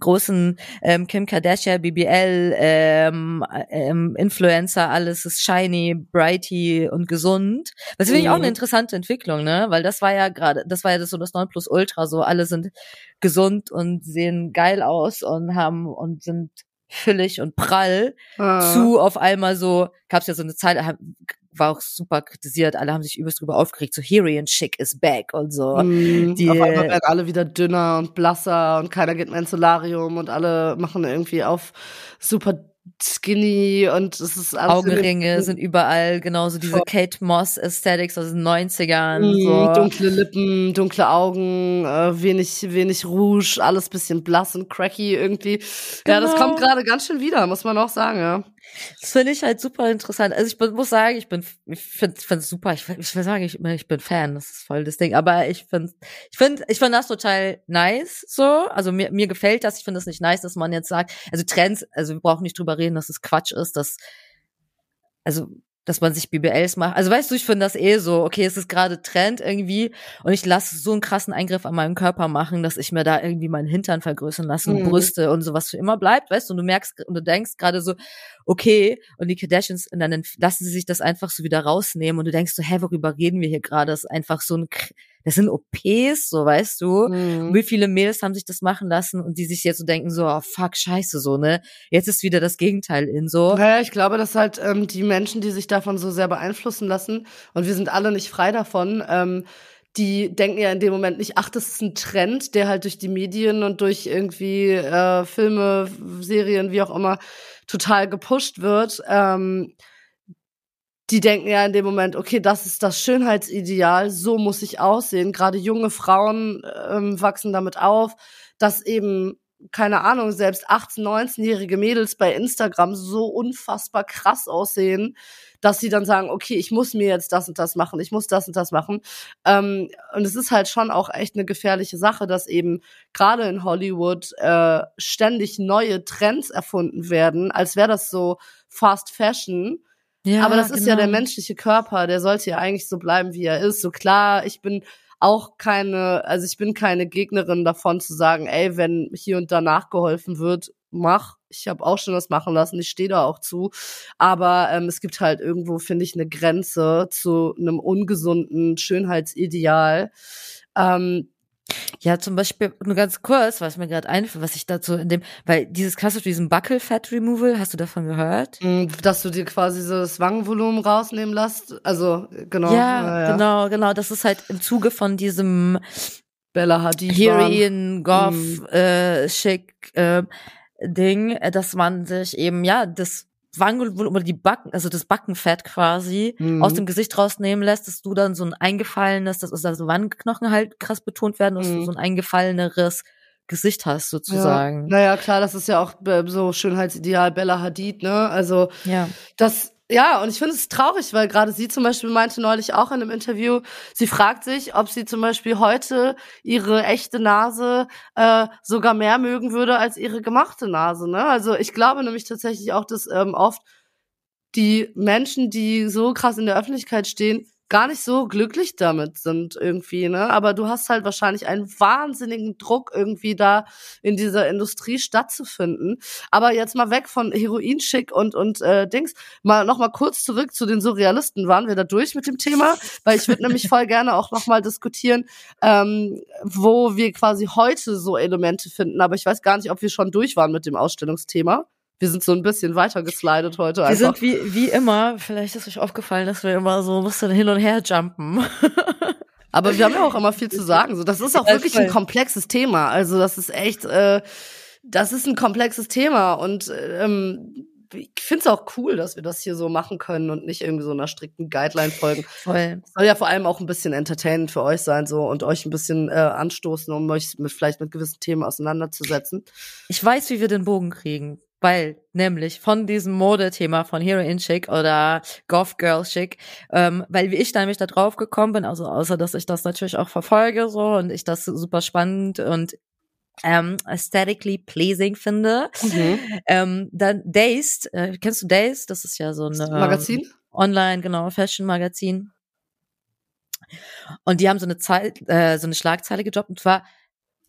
großen ähm, Kim Kardashian, BBL, ähm, ähm, Influencer, alles ist shiny, brighty und gesund. Das finde ich auch eine mhm. interessante Entwicklung, ne? Weil das war ja gerade, das war ja das so das 9 Plus Ultra, so alle sind gesund und sehen geil aus und haben und sind füllig und prall ah. zu auf einmal so, gab's ja so eine Zeit, war auch super kritisiert, alle haben sich übelst drüber aufgeregt, so Heroin Chic is back und so. Mm, die, auf einmal werden alle wieder dünner und blasser und keiner geht mehr ins Solarium und alle machen irgendwie auf super skinny und es ist alles Augenringe <laughs> sind überall, genauso diese Kate Moss Aesthetics aus den 90ern. Mm, so. Dunkle Lippen, dunkle Augen, äh, wenig, wenig Rouge, alles bisschen blass und cracky irgendwie. Genau. Ja, das kommt genau. gerade ganz schön wieder, muss man auch sagen, ja. Das finde ich halt super interessant. Also ich bin, muss sagen, ich bin, ich finde es super. Ich, ich will sagen, ich, ich bin Fan. Das ist voll das Ding. Aber ich finde, ich finde, ich finde das total nice. So, also mir, mir gefällt das. Ich finde es nicht nice, dass man jetzt sagt, also Trends, also wir brauchen nicht drüber reden, dass es Quatsch ist, dass also dass man sich BBLs macht. Also weißt du, ich finde das eh so, okay, es ist gerade Trend irgendwie und ich lasse so einen krassen Eingriff an meinem Körper machen, dass ich mir da irgendwie meinen Hintern vergrößern lasse und mhm. Brüste und sowas für immer bleibt, weißt du, und du merkst und du denkst gerade so, okay, und die Kardashians, und dann lassen sie sich das einfach so wieder rausnehmen und du denkst so, hä, worüber reden wir hier gerade? Das ist einfach so ein, das sind OPs, so weißt du. Mhm. Wie viele Mädels haben sich das machen lassen und die sich jetzt so denken, so, oh, fuck, scheiße, so, ne? Jetzt ist wieder das Gegenteil in so. Naja, ich glaube, dass halt ähm, die Menschen, die sich davon so sehr beeinflussen lassen, und wir sind alle nicht frei davon, ähm, die denken ja in dem Moment nicht, ach, das ist ein Trend, der halt durch die Medien und durch irgendwie äh, Filme, Serien, wie auch immer, total gepusht wird. Ähm, die denken ja in dem Moment, okay, das ist das Schönheitsideal, so muss ich aussehen. Gerade junge Frauen ähm, wachsen damit auf, dass eben keine Ahnung, selbst 18-, 19-jährige Mädels bei Instagram so unfassbar krass aussehen, dass sie dann sagen, okay, ich muss mir jetzt das und das machen, ich muss das und das machen. Ähm, und es ist halt schon auch echt eine gefährliche Sache, dass eben gerade in Hollywood äh, ständig neue Trends erfunden werden, als wäre das so Fast Fashion. Ja, Aber das genau. ist ja der genau. menschliche Körper, der sollte ja eigentlich so bleiben, wie er ist. So klar, ich bin auch keine, also ich bin keine Gegnerin davon zu sagen, ey, wenn hier und da nachgeholfen wird, mach. Ich habe auch schon das machen lassen, ich stehe da auch zu. Aber ähm, es gibt halt irgendwo, finde ich, eine Grenze zu einem ungesunden Schönheitsideal. Ähm, ja, zum Beispiel nur ganz kurz, was mir gerade einfällt, was ich dazu in dem, weil dieses klassisch diesen Buckle Fat Removal, hast du davon gehört? Mm, dass du dir quasi so das Wangenvolumen rausnehmen lässt, also genau. Ja, ja, genau, genau. Das ist halt im Zuge von diesem Bella Hadid, Heroin, Goth, mm. äh, Chic äh, Ding, dass man sich eben ja das Wangen oder die Backen, also das Backenfett quasi mhm. aus dem Gesicht rausnehmen lässt, dass du dann so ein eingefallenes, das ist also Wangenknochen halt krass betont werden, dass mhm. du so ein eingefalleneres Gesicht hast sozusagen. Ja. Naja, klar, das ist ja auch äh, so Schönheitsideal Bella Hadid, ne? Also ja. das ja, und ich finde es traurig, weil gerade sie zum Beispiel meinte neulich auch in einem Interview, sie fragt sich, ob sie zum Beispiel heute ihre echte Nase äh, sogar mehr mögen würde als ihre gemachte Nase. Ne? Also ich glaube nämlich tatsächlich auch, dass ähm, oft die Menschen, die so krass in der Öffentlichkeit stehen, gar nicht so glücklich damit sind irgendwie, ne? Aber du hast halt wahrscheinlich einen wahnsinnigen Druck irgendwie da in dieser Industrie stattzufinden. Aber jetzt mal weg von Heroinschick und und äh, Dings, mal noch mal kurz zurück zu den Surrealisten. Waren wir da durch mit dem Thema? Weil ich würde nämlich voll gerne auch noch mal diskutieren, ähm, wo wir quasi heute so Elemente finden. Aber ich weiß gar nicht, ob wir schon durch waren mit dem Ausstellungsthema. Wir sind so ein bisschen weiter geslidet heute. Wir einfach. sind wie, wie immer, vielleicht ist euch aufgefallen, dass wir immer so ein bisschen hin und her jumpen. <laughs> Aber wir haben ja auch immer viel zu sagen. So, das ist auch wirklich ein komplexes Thema. Also das ist echt, äh, das ist ein komplexes Thema und ähm, ich finde es auch cool, dass wir das hier so machen können und nicht irgendwie so einer strikten Guideline folgen. Voll. Soll ja vor allem auch ein bisschen entertainend für euch sein so und euch ein bisschen äh, anstoßen, um euch mit, vielleicht mit gewissen Themen auseinanderzusetzen. Ich weiß, wie wir den Bogen kriegen. Weil nämlich von diesem Modethema von Heroin Chic oder Goth Girl Chic, ähm, weil wie ich nämlich da drauf gekommen bin, also außer dass ich das natürlich auch verfolge so und ich das super spannend und ähm, aesthetically pleasing finde. Mhm. Ähm, dann Dazed, äh, kennst du Dazed? Das ist ja so ein Magazin? Ähm, Online, genau, Fashion-Magazin. Und die haben so eine Zeit, äh, so eine Schlagzeile gedroppt und zwar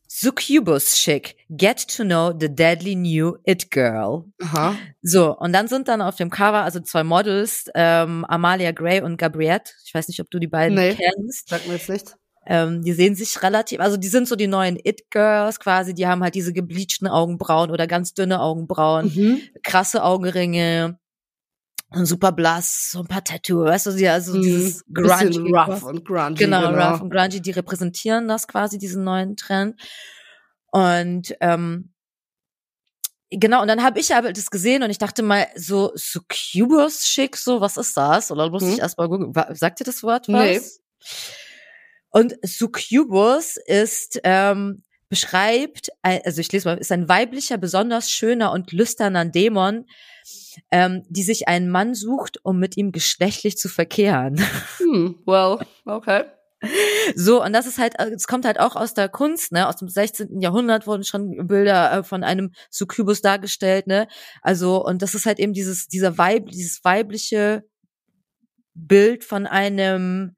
Succubus Chic, get to know the deadly new It Girl. Aha. So, und dann sind dann auf dem Cover also zwei Models, ähm, Amalia Gray und Gabriette. Ich weiß nicht, ob du die beiden nee, kennst. Sag mir jetzt nicht. Ähm, die sehen sich relativ, also die sind so die neuen It-Girls quasi, die haben halt diese gebleachten Augenbrauen oder ganz dünne Augenbrauen, mhm. krasse Augenringe, super blass, so ein paar Tattoos, weißt du, die, also mhm. dieses grungy. rough und grungy. Genau, genau, rough und grungy, die repräsentieren das quasi, diesen neuen Trend. Und ähm, Genau, und dann habe ich aber das gesehen und ich dachte mal, so Succubus schick, so, was ist das? Oder musste hm. ich erst mal gucken, sagt dir das Wort was? Nee. Und Succubus ist, ähm, beschreibt, also ich lese mal, ist ein weiblicher, besonders schöner und lüsterner Dämon, ähm, die sich einen Mann sucht, um mit ihm geschlechtlich zu verkehren. Hm, well, okay. So, und das ist halt, es kommt halt auch aus der Kunst, ne? Aus dem 16. Jahrhundert wurden schon Bilder äh, von einem Succubus dargestellt, ne? Also, und das ist halt eben dieses, dieser Weib, dieses weibliche Bild von einem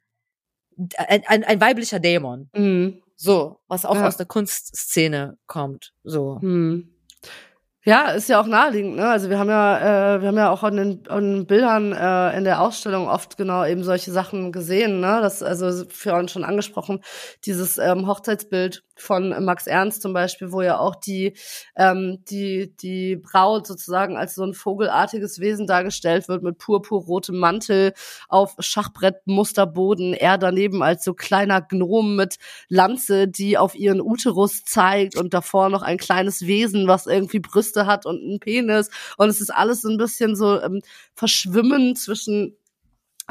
ein, ein, ein weiblicher Dämon. Mhm. So, was auch ja. aus der Kunstszene kommt. So. Mhm. Ja, ist ja auch naheliegend, ne? Also wir haben ja, äh, wir haben ja auch an den, an den Bildern äh, in der Ausstellung oft genau eben solche Sachen gesehen, ne? Das also für uns schon angesprochen, dieses ähm, Hochzeitsbild von Max Ernst zum Beispiel, wo ja auch die ähm, die die Braut sozusagen als so ein vogelartiges Wesen dargestellt wird mit purpurrotem Mantel auf Schachbrettmusterboden, er daneben als so kleiner Gnom mit Lanze, die auf ihren Uterus zeigt und davor noch ein kleines Wesen, was irgendwie Brüste hat und einen Penis. Und es ist alles so ein bisschen so ähm, verschwimmen zwischen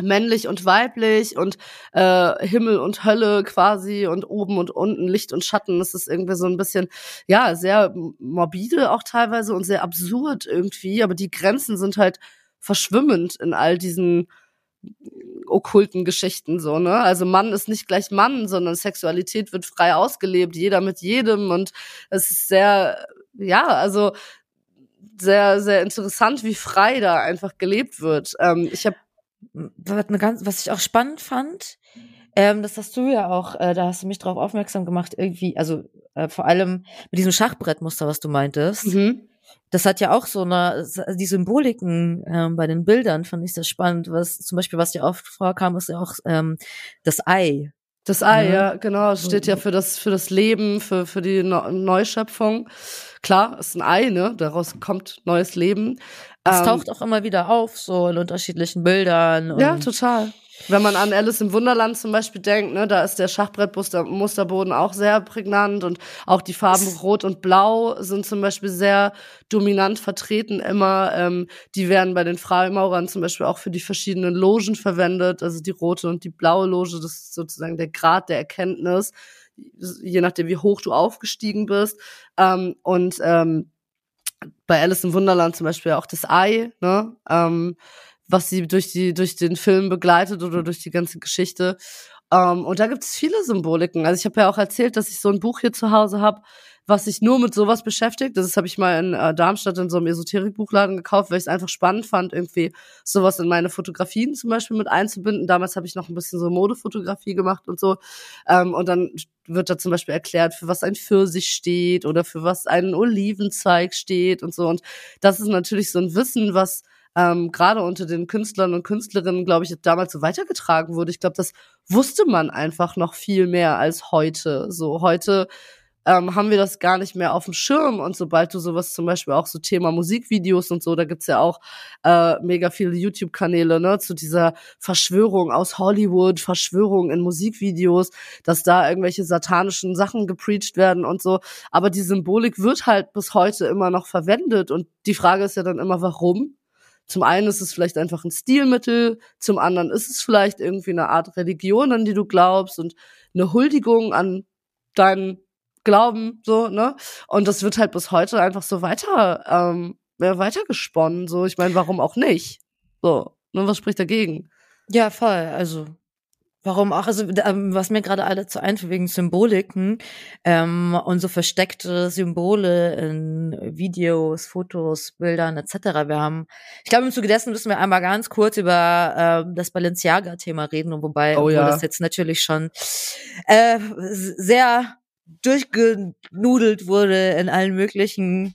männlich und weiblich und äh, Himmel und Hölle quasi und oben und unten Licht und Schatten. Das ist irgendwie so ein bisschen, ja, sehr morbide auch teilweise und sehr absurd irgendwie, aber die Grenzen sind halt verschwimmend in all diesen okkulten Geschichten so, ne? Also Mann ist nicht gleich Mann, sondern Sexualität wird frei ausgelebt, jeder mit jedem und es ist sehr ja, also sehr, sehr interessant, wie frei da einfach gelebt wird. Ähm, ich habe was ich auch spannend fand, ähm, das hast du ja auch, äh, da hast du mich drauf aufmerksam gemacht, irgendwie, also äh, vor allem mit diesem Schachbrettmuster, was du meintest. Mhm. Das hat ja auch so eine, die Symboliken ähm, bei den Bildern fand ich sehr spannend. Was zum Beispiel, was ja oft vorkam, ist ja auch ähm, das Ei. Das Ei, ja, ja genau. Es steht ja für das, für das Leben, für, für die Neuschöpfung. Klar, ist ein Ei, ne? Daraus kommt neues Leben. Es ähm, taucht auch immer wieder auf, so in unterschiedlichen Bildern. ja, total. Wenn man an Alice im Wunderland zum Beispiel denkt, ne, da ist der Schachbrettmusterboden auch sehr prägnant und auch die Farben Rot und Blau sind zum Beispiel sehr dominant vertreten immer. Ähm, die werden bei den Freimaurern zum Beispiel auch für die verschiedenen Logen verwendet, also die rote und die blaue Loge, das ist sozusagen der Grad der Erkenntnis, je nachdem wie hoch du aufgestiegen bist. Ähm, und ähm, bei Alice im Wunderland zum Beispiel auch das Ei, ne? Ähm, was sie durch die durch den Film begleitet oder durch die ganze Geschichte. Ähm, und da gibt es viele Symboliken. Also ich habe ja auch erzählt, dass ich so ein Buch hier zu Hause habe, was sich nur mit sowas beschäftigt. Das habe ich mal in äh, Darmstadt in so einem Esoterikbuchladen gekauft, weil ich es einfach spannend fand, irgendwie sowas in meine Fotografien zum Beispiel mit einzubinden. Damals habe ich noch ein bisschen so Modefotografie gemacht und so. Ähm, und dann wird da zum Beispiel erklärt, für was ein Pfirsich steht oder für was ein Olivenzeig steht und so. Und das ist natürlich so ein Wissen, was ähm, gerade unter den Künstlern und Künstlerinnen, glaube ich, damals so weitergetragen wurde. Ich glaube, das wusste man einfach noch viel mehr als heute. So heute ähm, haben wir das gar nicht mehr auf dem Schirm. Und sobald du sowas zum Beispiel auch so Thema Musikvideos und so, da gibt's ja auch äh, mega viele YouTube-Kanäle, ne, zu dieser Verschwörung aus Hollywood, Verschwörung in Musikvideos, dass da irgendwelche satanischen Sachen gepreacht werden und so. Aber die Symbolik wird halt bis heute immer noch verwendet. Und die Frage ist ja dann immer, warum? Zum einen ist es vielleicht einfach ein Stilmittel, zum anderen ist es vielleicht irgendwie eine Art Religion, an die du glaubst und eine Huldigung an deinen Glauben, so, ne? Und das wird halt bis heute einfach so weiter ähm, mehr weitergesponnen. So, ich meine, warum auch nicht? So, nur was spricht dagegen? Ja, voll. Also Warum auch? Also ähm, was mir gerade alle zu einfällt wegen Symboliken ähm, und so versteckte Symbole in Videos, Fotos, Bildern etc. Wir haben, ich glaube im Zuge dessen müssen wir einmal ganz kurz über äh, das Balenciaga-Thema reden, und wobei oh, ja. das jetzt natürlich schon äh, sehr durchgenudelt wurde in allen möglichen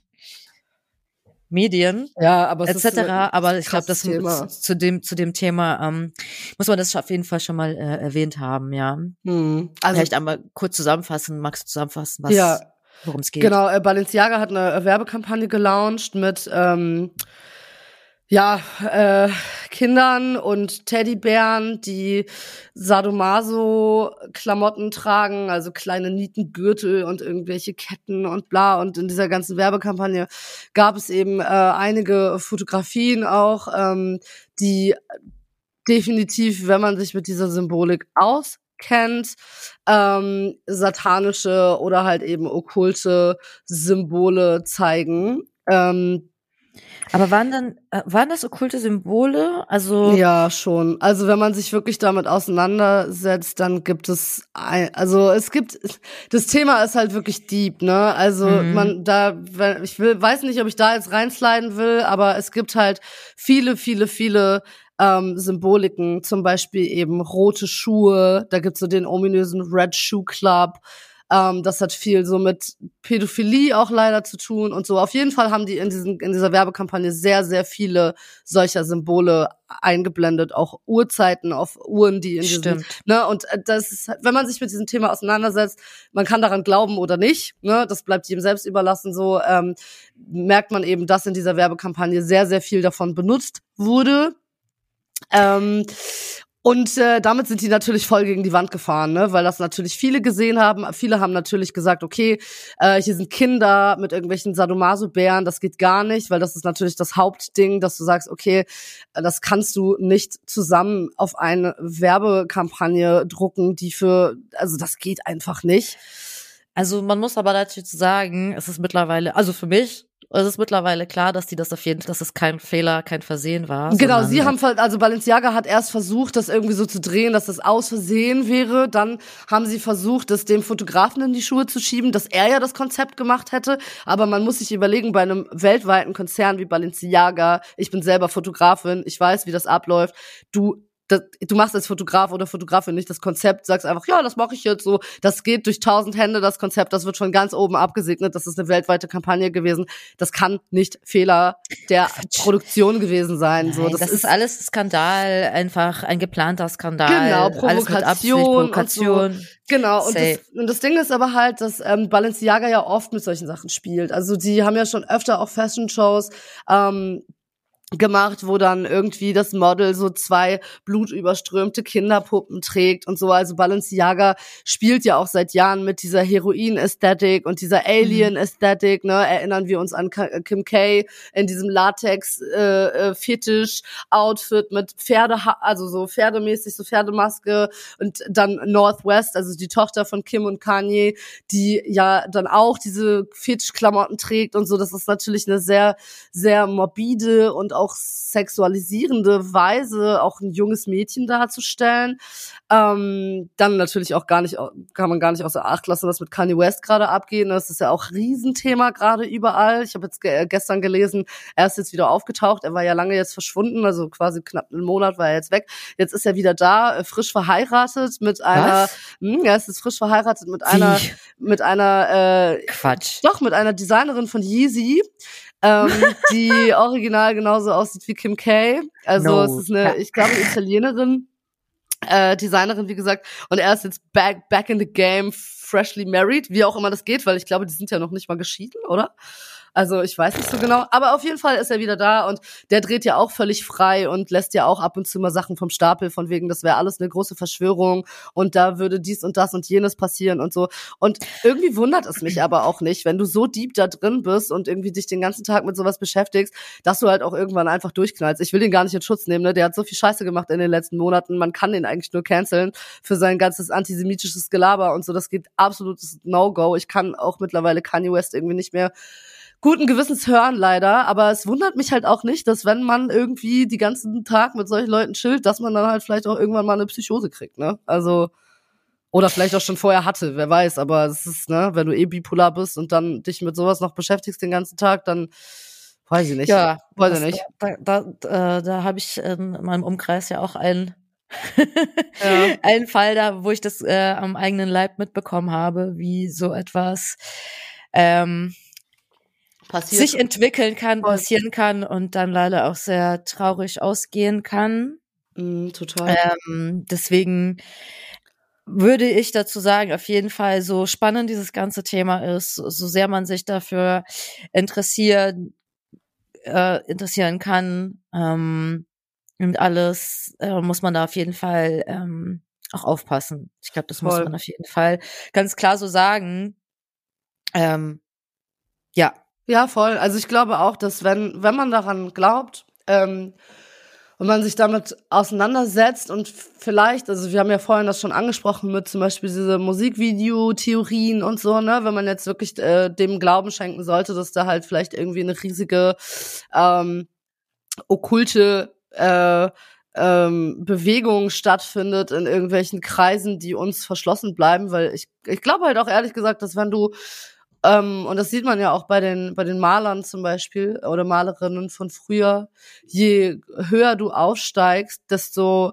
Medien ja, aber etc. aber ich glaube, das Thema. zu dem zu dem Thema ähm, muss man das auf jeden Fall schon mal äh, erwähnt haben, ja. Hm. Also vielleicht einmal kurz zusammenfassen, magst du zusammenfassen, was ja, worum es geht? Genau, äh, Balenciaga hat eine Werbekampagne gelauncht mit ähm, ja, äh, Kindern und Teddybären, die Sadomaso-Klamotten tragen, also kleine Nietengürtel und irgendwelche Ketten und bla. Und in dieser ganzen Werbekampagne gab es eben äh, einige Fotografien auch, ähm, die definitiv, wenn man sich mit dieser Symbolik auskennt, ähm, satanische oder halt eben okkulte Symbole zeigen. Ähm, aber waren dann, äh, waren das okkulte Symbole? Also. Ja, schon. Also, wenn man sich wirklich damit auseinandersetzt, dann gibt es ein, also es gibt, das Thema ist halt wirklich deep, ne? Also, mhm. man, da, ich will, weiß nicht, ob ich da jetzt reinsliden will, aber es gibt halt viele, viele, viele ähm, Symboliken, zum Beispiel eben rote Schuhe, da gibt's so den ominösen Red Shoe Club, ähm, das hat viel so mit Pädophilie auch leider zu tun und so. Auf jeden Fall haben die in, diesen, in dieser Werbekampagne sehr, sehr viele solcher Symbole eingeblendet, auch Uhrzeiten auf Uhren, die in diesem, Stimmt. ne, und äh, das ist, wenn man sich mit diesem Thema auseinandersetzt, man kann daran glauben oder nicht, ne, das bleibt jedem selbst überlassen, so, ähm, merkt man eben, dass in dieser Werbekampagne sehr, sehr viel davon benutzt wurde. Ähm, und äh, damit sind die natürlich voll gegen die Wand gefahren, ne? weil das natürlich viele gesehen haben. Viele haben natürlich gesagt, okay, äh, hier sind Kinder mit irgendwelchen Sadomaso-Bären, das geht gar nicht, weil das ist natürlich das Hauptding, dass du sagst, okay, äh, das kannst du nicht zusammen auf eine Werbekampagne drucken, die für, also das geht einfach nicht. Also man muss aber dazu sagen, es ist mittlerweile, also für mich es ist mittlerweile klar, dass die das auf jeden Fall, dass es kein Fehler, kein Versehen war. Genau, sie haben, also Balenciaga hat erst versucht, das irgendwie so zu drehen, dass das aus Versehen wäre. Dann haben sie versucht, das dem Fotografen in die Schuhe zu schieben, dass er ja das Konzept gemacht hätte. Aber man muss sich überlegen, bei einem weltweiten Konzern wie Balenciaga, ich bin selber Fotografin, ich weiß, wie das abläuft. Du das, du machst als Fotograf oder Fotografin nicht das Konzept, sagst einfach, ja, das mache ich jetzt so. Das geht durch tausend Hände, das Konzept, das wird von ganz oben abgesegnet. Das ist eine weltweite Kampagne gewesen. Das kann nicht Fehler der Quatsch. Produktion gewesen sein. Nein, so, das, das ist, ist, alles Skandal, einfach ein geplanter Skandal. Genau, Provokation. Absicht, Provokation. Und so. Genau, und das, und das, Ding ist aber halt, dass ähm, Balenciaga ja oft mit solchen Sachen spielt. Also die haben ja schon öfter auch Fashion-Shows, ähm, gemacht, wo dann irgendwie das Model so zwei blutüberströmte Kinderpuppen trägt und so. Also Balenciaga spielt ja auch seit Jahren mit dieser Heroin-Ästhetik und dieser Alien-Ästhetik. Ne? Erinnern wir uns an Kim K in diesem Latex-Fetisch-Outfit äh, äh mit Pferde, also so pferdemäßig, so Pferdemaske und dann Northwest, also die Tochter von Kim und Kanye, die ja dann auch diese Fetisch-Klamotten trägt und so. Das ist natürlich eine sehr, sehr morbide und auch sexualisierende Weise auch ein junges Mädchen darzustellen. Ähm, dann natürlich auch gar nicht, kann man gar nicht außer Acht lassen, was mit Kanye West gerade abgeht. Das ist ja auch Riesenthema gerade überall. Ich habe jetzt ge äh, gestern gelesen, er ist jetzt wieder aufgetaucht. Er war ja lange jetzt verschwunden, also quasi knapp einen Monat war er jetzt weg. Jetzt ist er wieder da, äh, frisch verheiratet mit einer, mh, hm, er ist jetzt frisch verheiratet mit einer, mit einer, äh, Quatsch. Doch, mit einer Designerin von Yeezy ähm, <laughs> die original genauso aussieht wie Kim K. Also no. es ist eine, ich glaube, Italienerin, äh, Designerin, wie gesagt. Und er ist jetzt back, back in the game, freshly married, wie auch immer das geht, weil ich glaube, die sind ja noch nicht mal geschieden, oder? Also ich weiß nicht so genau. Aber auf jeden Fall ist er wieder da und der dreht ja auch völlig frei und lässt ja auch ab und zu mal Sachen vom Stapel, von wegen, das wäre alles eine große Verschwörung und da würde dies und das und jenes passieren und so. Und irgendwie wundert es mich aber auch nicht, wenn du so deep da drin bist und irgendwie dich den ganzen Tag mit sowas beschäftigst, dass du halt auch irgendwann einfach durchknallst. Ich will den gar nicht in Schutz nehmen, ne? Der hat so viel Scheiße gemacht in den letzten Monaten. Man kann den eigentlich nur canceln für sein ganzes antisemitisches Gelaber und so. Das geht absolutes No-Go. Ich kann auch mittlerweile Kanye West irgendwie nicht mehr guten Gewissens hören leider, aber es wundert mich halt auch nicht, dass wenn man irgendwie die ganzen Tag mit solchen Leuten chillt, dass man dann halt vielleicht auch irgendwann mal eine Psychose kriegt, ne? Also oder vielleicht auch schon vorher hatte, wer weiß, aber es ist, ne, wenn du eh bipolar bist und dann dich mit sowas noch beschäftigst den ganzen Tag, dann weiß ich nicht. Ja, weiß ich nicht. Da, da, da, da habe ich in meinem Umkreis ja auch einen ja. <laughs> einen Fall da, wo ich das äh, am eigenen Leib mitbekommen habe, wie so etwas ähm, Passiert. sich entwickeln kann, passieren kann und dann leider auch sehr traurig ausgehen kann. Mm, total. Ähm, deswegen würde ich dazu sagen, auf jeden Fall, so spannend dieses ganze Thema ist, so sehr man sich dafür interessiert, äh, interessieren kann ähm, und alles, äh, muss man da auf jeden Fall ähm, auch aufpassen. Ich glaube, das Voll. muss man auf jeden Fall ganz klar so sagen. Ähm, ja. Ja, voll. Also ich glaube auch, dass wenn, wenn man daran glaubt, ähm, und man sich damit auseinandersetzt und vielleicht, also wir haben ja vorhin das schon angesprochen mit zum Beispiel diese Musikvideo-Theorien und so, ne, wenn man jetzt wirklich äh, dem Glauben schenken sollte, dass da halt vielleicht irgendwie eine riesige ähm, okkulte äh, ähm, Bewegung stattfindet in irgendwelchen Kreisen, die uns verschlossen bleiben, weil ich, ich glaube halt auch ehrlich gesagt, dass wenn du ähm, und das sieht man ja auch bei den, bei den Malern zum Beispiel oder Malerinnen von früher. Je höher du aufsteigst, desto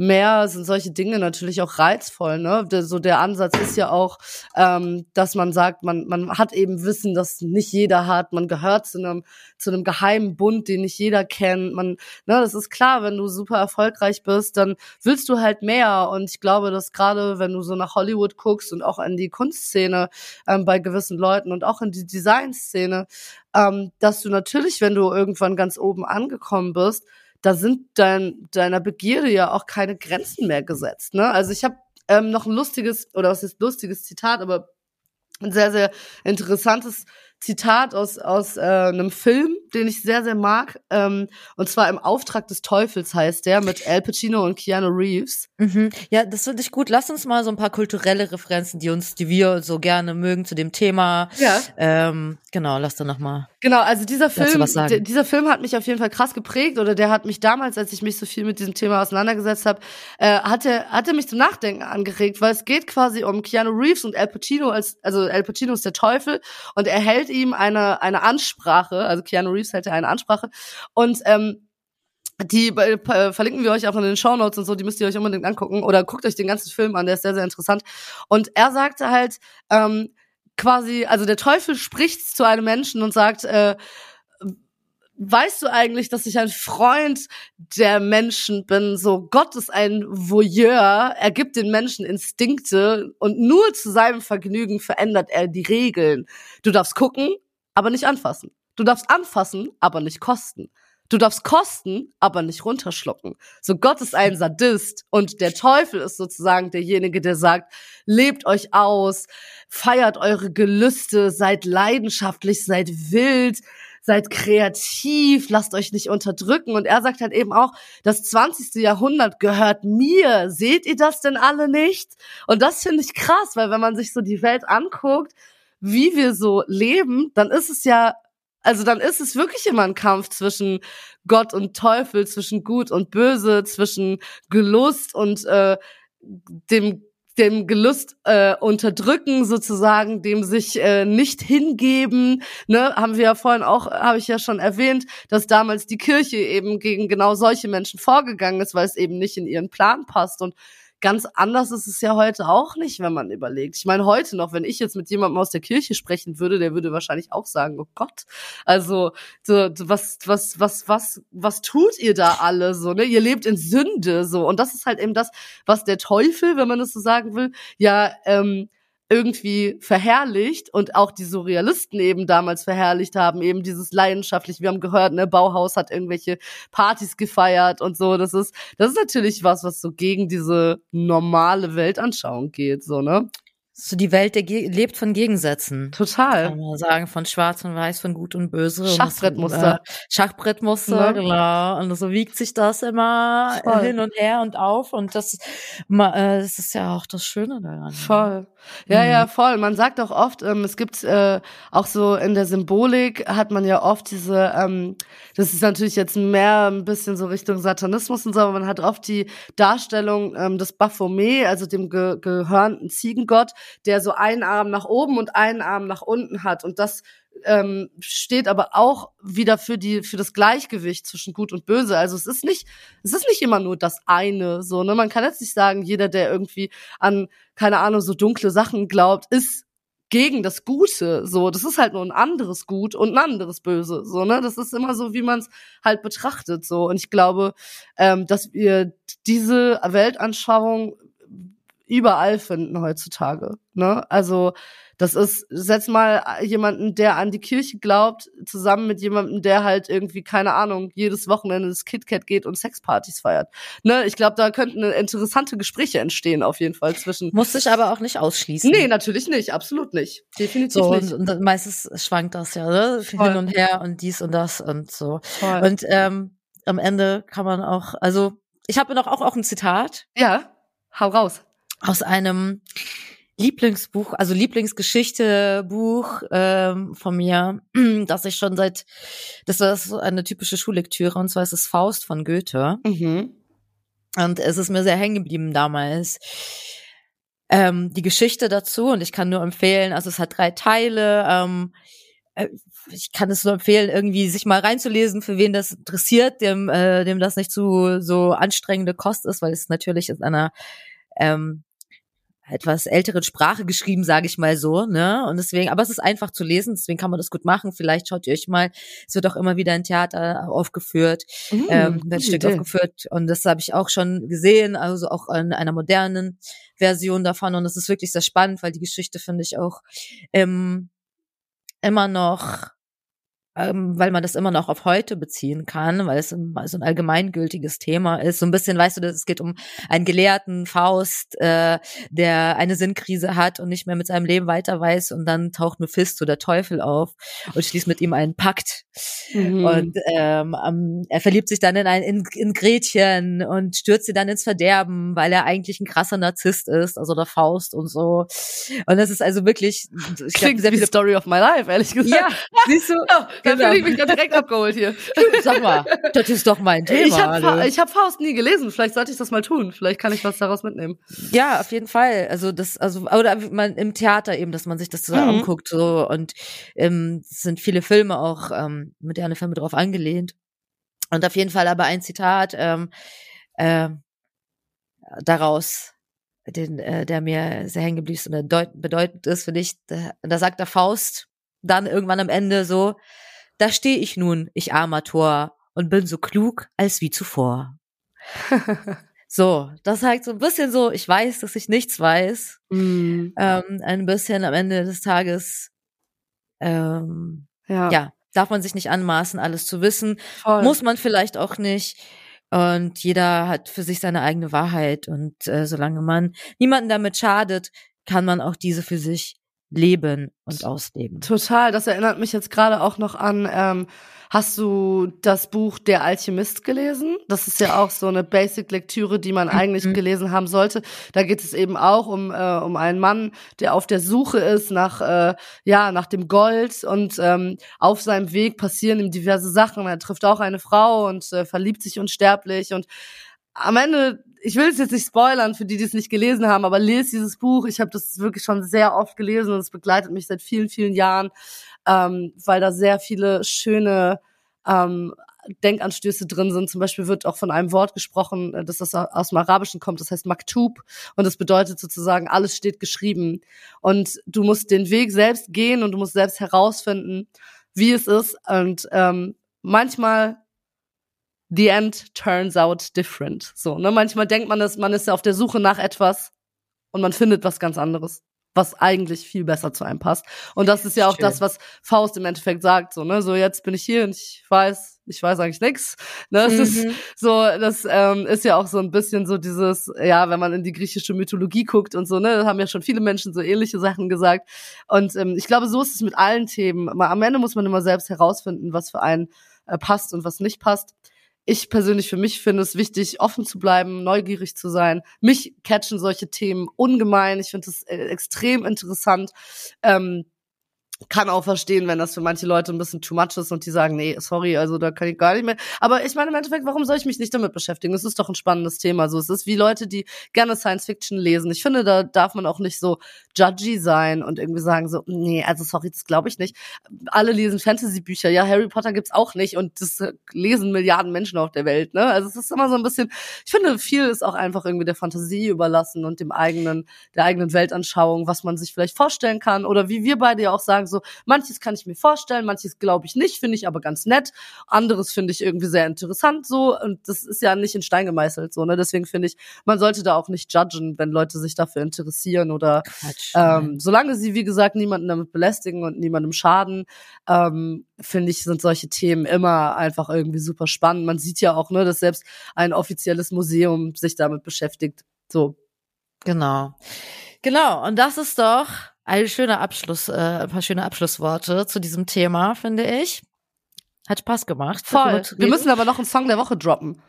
mehr sind solche Dinge natürlich auch reizvoll. Ne? So der Ansatz ist ja auch, ähm, dass man sagt, man man hat eben Wissen, das nicht jeder hat. Man gehört zu einem zu einem geheimen Bund, den nicht jeder kennt. Man, ne, das ist klar, wenn du super erfolgreich bist, dann willst du halt mehr. Und ich glaube, dass gerade wenn du so nach Hollywood guckst und auch in die Kunstszene ähm, bei gewissen Leuten und auch in die Designszene, ähm, dass du natürlich, wenn du irgendwann ganz oben angekommen bist, da sind dein, deiner Begierde ja auch keine Grenzen mehr gesetzt. Ne? Also ich habe ähm, noch ein lustiges, oder was ist lustiges Zitat, aber ein sehr, sehr interessantes Zitat aus, aus äh, einem Film, den ich sehr, sehr mag. Ähm, und zwar im Auftrag des Teufels heißt der mit Al Pacino und Keanu Reeves. Mhm. Ja, das finde ich gut. Lass uns mal so ein paar kulturelle Referenzen, die uns, die wir so gerne mögen zu dem Thema. Ja. Ähm, genau, lass da noch mal. Genau, also dieser Film, dieser Film hat mich auf jeden Fall krass geprägt oder der hat mich damals, als ich mich so viel mit diesem Thema auseinandergesetzt habe, äh, hatte, hatte mich zum Nachdenken angeregt, weil es geht quasi um Keanu Reeves und Al Pacino als, also Al Pacino ist der Teufel und er hält ihm eine, eine Ansprache, also Keanu Reeves hält ja eine Ansprache und ähm, die äh, verlinken wir euch auch in den Show Notes und so, die müsst ihr euch unbedingt angucken oder guckt euch den ganzen Film an, der ist sehr, sehr interessant. Und er sagte halt ähm, quasi, also der Teufel spricht zu einem Menschen und sagt, äh, weißt du eigentlich, dass ich ein Freund der Menschen bin? So, Gott ist ein Voyeur, er gibt den Menschen Instinkte und nur zu seinem Vergnügen verändert er die Regeln. Du darfst gucken, aber nicht anfassen. Du darfst anfassen, aber nicht kosten. Du darfst kosten, aber nicht runterschlucken. So Gott ist ein Sadist und der Teufel ist sozusagen derjenige, der sagt, lebt euch aus, feiert eure Gelüste, seid leidenschaftlich, seid wild, seid kreativ, lasst euch nicht unterdrücken. Und er sagt halt eben auch, das 20. Jahrhundert gehört mir. Seht ihr das denn alle nicht? Und das finde ich krass, weil wenn man sich so die Welt anguckt, wie wir so leben, dann ist es ja also dann ist es wirklich immer ein Kampf zwischen Gott und Teufel, zwischen Gut und Böse, zwischen Gelust und äh, dem dem Gelust äh, unterdrücken sozusagen, dem sich äh, nicht hingeben, ne, haben wir ja vorhin auch, habe ich ja schon erwähnt, dass damals die Kirche eben gegen genau solche Menschen vorgegangen ist, weil es eben nicht in ihren Plan passt. Und ganz anders ist es ja heute auch nicht, wenn man überlegt. Ich meine, heute noch, wenn ich jetzt mit jemandem aus der Kirche sprechen würde, der würde wahrscheinlich auch sagen, oh Gott, also so, was, was, was, was, was tut ihr da alle so, ne? Ihr lebt in Sünde so. Und das ist halt eben das, was der Teufel, wenn man es so sagen will, ja, ähm, irgendwie verherrlicht und auch die Surrealisten eben damals verherrlicht haben, eben dieses leidenschaftlich, wir haben gehört, ne, Bauhaus hat irgendwelche Partys gefeiert und so, das ist, das ist natürlich was, was so gegen diese normale Weltanschauung geht, so, ne? So die Welt der Ge lebt von Gegensätzen. Total. Kann man sagen, von schwarz und weiß, von gut und böse. Schachbrettmuster. äh, Schachbrettmuster, Ja. genau. Und so wiegt sich das immer Voll. hin und her und auf. Und das, äh, das ist ja auch das Schöne daran. Voll. Ja, Mhm. ja, voll. Man sagt auch oft, ähm, es gibt äh, auch so in der Symbolik hat man ja oft diese, ähm, das ist natürlich jetzt mehr ein bisschen so Richtung Satanismus und so, aber man hat oft die Darstellung ähm, des Baphomet, also dem ge gehörnten Ziegengott, der so einen Arm nach oben und einen Arm nach unten hat. Und das ähm, steht aber auch wieder für die für das Gleichgewicht zwischen Gut und Böse. Also es ist nicht es ist nicht immer nur das eine so ne man kann jetzt nicht sagen jeder der irgendwie an keine Ahnung so dunkle Sachen glaubt ist gegen das Gute so das ist halt nur ein anderes Gut und ein anderes Böse so ne das ist immer so wie man es halt betrachtet so und ich glaube ähm, dass wir diese Weltanschauung überall finden heutzutage ne also das ist, setz mal jemanden, der an die Kirche glaubt, zusammen mit jemandem, der halt irgendwie, keine Ahnung, jedes Wochenende ins KitKat geht und Sexpartys feiert. Ne, ich glaube, da könnten interessante Gespräche entstehen, auf jeden Fall zwischen. Muss sich aber auch nicht ausschließen. Nee, natürlich nicht, absolut nicht. Definitiv So, nicht. und, und meistens schwankt das ja, ne? Voll. Hin und her und dies und das und so. Voll. Und ähm, am Ende kann man auch, also ich habe noch auch, auch ein Zitat ja, hau raus. Aus einem Lieblingsbuch, also Lieblingsgeschichte-Buch ähm, von mir, <clears throat> das ich schon seit, das ist so eine typische Schullektüre, und zwar ist es Faust von Goethe. Mhm. Und es ist mir sehr hängen geblieben damals. Ähm, die Geschichte dazu, und ich kann nur empfehlen, also es hat drei Teile, ähm, äh, ich kann es nur empfehlen, irgendwie sich mal reinzulesen, für wen das interessiert, dem, äh, dem das nicht zu so anstrengende Kost ist, weil es natürlich in einer ähm, etwas älteren Sprache geschrieben, sage ich mal so, ne? Und deswegen, aber es ist einfach zu lesen, deswegen kann man das gut machen. Vielleicht schaut ihr euch mal, es wird auch immer wieder in Theater aufgeführt, Mhm, ähm, wird ein Stück Idee. aufgeführt und das habe ich auch schon gesehen, also auch in einer modernen Version davon und es ist wirklich sehr spannend, weil die Geschichte finde ich auch ähm, immer noch ähm, weil man das immer noch auf heute beziehen kann, weil es so ein allgemeingültiges Thema ist. So ein bisschen, weißt du, dass es geht um einen Gelehrten Faust, äh, der eine Sinnkrise hat und nicht mehr mit seinem Leben weiter weiß und dann taucht Mephisto, der Teufel, auf und schließt mit ihm einen Pakt. Mhm. Und ähm, ähm, er verliebt sich dann in ein in, in Gretchen und stürzt sie dann ins Verderben, weil er eigentlich ein krasser Narzisst ist, also der Faust und so. Und das ist also wirklich ich glaub, Klingt wie Story of my life, ehrlich gesagt. ja, siehst du, <laughs> da genau. fühle ich mich da direkt abgeholt hier. sag mal, das ist doch mein Thema. Ich habe ich hab Faust nie gelesen. Vielleicht sollte ich das mal tun. Vielleicht kann ich was daraus mitnehmen. Ja, auf jeden Fall. Also das, also oder man im Theater eben, dass man sich das so Mhm. anguckt so und ähm, es sind viele Filme auch ähm, moderne Filme drauf angelehnt und auf jeden Fall aber ein Zitat ähm, äh, daraus, den äh, der mir sehr hängen geblieben ist und bedeutend ist für dich. Da, da sagt der Faust dann irgendwann am Ende so: Da stehe ich nun, ich armer Tor, und bin so klug als wie zuvor. <laughs> So, das zeigt so ein bisschen so, ich weiß, dass ich nichts weiß. Mhm. Ähm, ein bisschen am Ende des Tages, ähm, Ja, ja, darf man sich nicht anmaßen, alles zu wissen. voll. Muss man vielleicht auch nicht. Und jeder hat für sich seine eigene Wahrheit. Und äh, solange man niemanden damit schadet, kann man auch diese für sich leben und ausleben. Total, das erinnert mich jetzt gerade auch noch an, ähm, hast du das Buch Der Alchemist gelesen? Das ist ja <laughs> auch so eine Basic-Lektüre, die man eigentlich Mhm. gelesen haben sollte. Da geht es eben auch um, äh, um einen Mann, der auf der Suche ist nach, äh, ja, nach dem Gold und ähm, auf seinem Weg passieren ihm diverse Sachen. Er trifft auch eine Frau und äh, verliebt sich unsterblich und am Ende, ich will es jetzt nicht spoilern für die, die es nicht gelesen haben, aber lese dieses Buch. Ich habe das wirklich schon sehr oft gelesen und es begleitet mich seit vielen, vielen Jahren, ähm, weil da sehr viele schöne ähm, Denkanstöße drin sind. Zum Beispiel wird auch von einem Wort gesprochen, äh, das das aus dem Arabischen kommt, das heißt Maktub und das bedeutet sozusagen, alles steht geschrieben. Und du musst den Weg selbst gehen und du musst selbst herausfinden, wie es ist. Und ähm, manchmal the end turns out different. So, ne? Manchmal denkt man, dass man ist ja auf der Suche nach etwas und man findet was ganz anderes, was eigentlich viel besser zu einem passt. Und das ist ja auch Schön. das, was Faust im Endeffekt sagt. So, ne? So jetzt bin ich hier und ich weiß, ich weiß eigentlich nix. Ne? Das mhm. ist so, das ähm, ist ja auch so ein bisschen so dieses, ja, wenn man in die griechische Mythologie guckt und so, ne, da haben ja schon viele Menschen so ähnliche Sachen gesagt. Und ähm, ich glaube, so ist es mit allen Themen. Am Ende muss man immer selbst herausfinden, was für einen äh, passt und was nicht passt ich persönlich für mich finde es wichtig, offen zu bleiben, neugierig zu sein. Mich catchen solche Themen ungemein. Ich finde es äh, extrem interessant. Ähm, kann auch verstehen, wenn das für manche Leute ein bisschen too much ist und die sagen, nee, sorry, also da kann ich gar nicht mehr. Aber ich meine im Endeffekt, warum soll ich mich nicht damit beschäftigen? Es ist doch ein spannendes Thema. So, es ist wie Leute, die gerne Science Fiction lesen. Ich finde, da darf man auch nicht so judgy sein und irgendwie sagen so, nee, also sorry, das glaube ich nicht. Alle lesen Fantasy-Bücher. Ja, Harry Potter gibt's auch nicht und das lesen Milliarden Menschen auf der Welt. Ne? Also es ist immer so ein bisschen. Ich finde, viel ist auch einfach irgendwie der Fantasie überlassen und dem eigenen, der eigenen Weltanschauung, was man sich vielleicht vorstellen kann oder wie wir beide ja auch sagen so, manches kann ich mir vorstellen, manches glaube ich nicht, finde ich aber ganz nett. Anderes finde ich irgendwie sehr interessant so. Und das ist ja nicht in Stein gemeißelt so, ne? Deswegen finde ich, man sollte da auch nicht judgen, wenn Leute sich dafür interessieren oder Quatsch, ähm, solange sie, wie gesagt, niemanden damit belästigen und niemandem schaden, ähm, finde ich, sind solche Themen immer einfach irgendwie super spannend. Man sieht ja auch, ne, dass selbst ein offizielles Museum sich damit beschäftigt. So. Genau. Genau, und das ist doch ein schöner Abschluss, äh, ein paar schöne Abschlussworte zu diesem Thema, finde ich. Hat Spaß gemacht. Voll. Wir müssen aber noch einen Song der Woche droppen.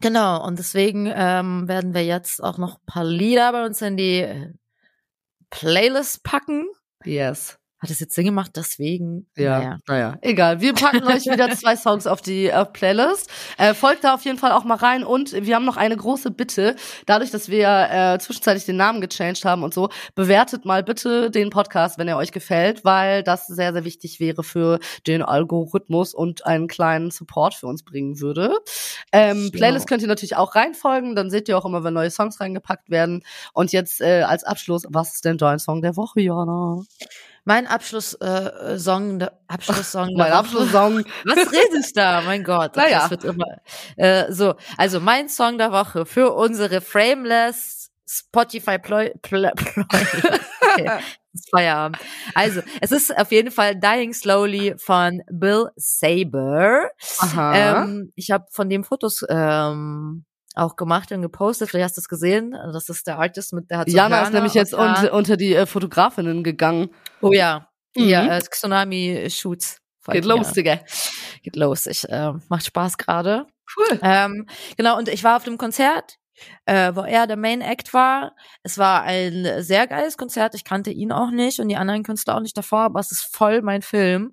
Genau, und deswegen ähm, werden wir jetzt auch noch ein paar Lieder bei uns in die Playlist packen. Yes. Hat es jetzt Sinn gemacht, deswegen? Ja, naja. naja, egal. Wir packen euch wieder <laughs> zwei Songs auf die äh, Playlist. Äh, folgt da auf jeden Fall auch mal rein und wir haben noch eine große Bitte. Dadurch, dass wir äh, zwischenzeitlich den Namen gechanged haben und so, bewertet mal bitte den Podcast, wenn er euch gefällt, weil das sehr, sehr wichtig wäre für den Algorithmus und einen kleinen Support für uns bringen würde. Ähm, Playlist könnt ihr natürlich auch reinfolgen, dann seht ihr auch immer, wenn neue Songs reingepackt werden. Und jetzt äh, als Abschluss, was ist denn dein Song der Woche, Jana? Mein Abschlusssong, äh, Song, Abschlusssong. <laughs> mein Abschlusssong. <laughs> Was redest da? Mein Gott. Naja. Das wird immer, äh, so, also mein Song der Woche für unsere Frameless Spotify Ploy, Ploy, Ploy. Okay. Feierabend. Also, es ist auf jeden Fall Dying Slowly von Bill Saber. Aha. Ähm, ich habe von dem Fotos ähm, auch gemacht und gepostet. Vielleicht hast du es gesehen. Das ist der Artist mit der hat so Jana ist nämlich jetzt unter, unter die äh, Fotografinnen gegangen. Oh ja. Mhm. Ja, äh, Tsunami Shoots. Geht los, Digga. Geht los. Ich äh, macht Spaß gerade. Cool. Ähm, genau, und ich war auf dem Konzert, äh, wo er der Main Act war. Es war ein sehr geiles Konzert. Ich kannte ihn auch nicht und die anderen Künstler auch nicht davor, aber es ist voll mein Film.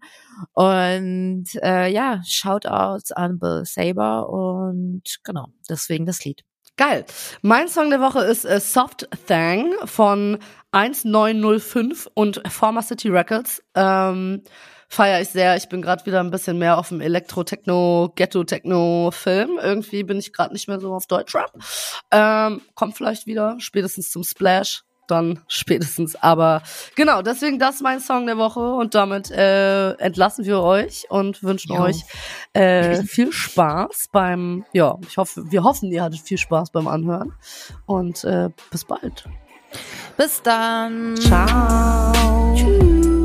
Und äh, ja, Shoutouts an Bill Saber und genau, deswegen das Lied. Geil. Mein Song der Woche ist äh, Soft Thang von 1905 und Former City Records. Ähm, feiere ich sehr. Ich bin gerade wieder ein bisschen mehr auf dem Elektro-Techno, Ghetto-Techno-Film. Irgendwie bin ich gerade nicht mehr so auf Deutschrap. Ähm, kommt vielleicht wieder, spätestens zum Splash dann <laughs> spätestens. Aber genau, deswegen das ist mein Song der Woche und damit äh, entlassen wir euch und wünschen jo. euch äh, viel Spaß beim, ja, ich hoffe, wir hoffen, ihr hattet viel Spaß beim Anhören und äh, bis bald. Bis dann. Ciao. Tschüss.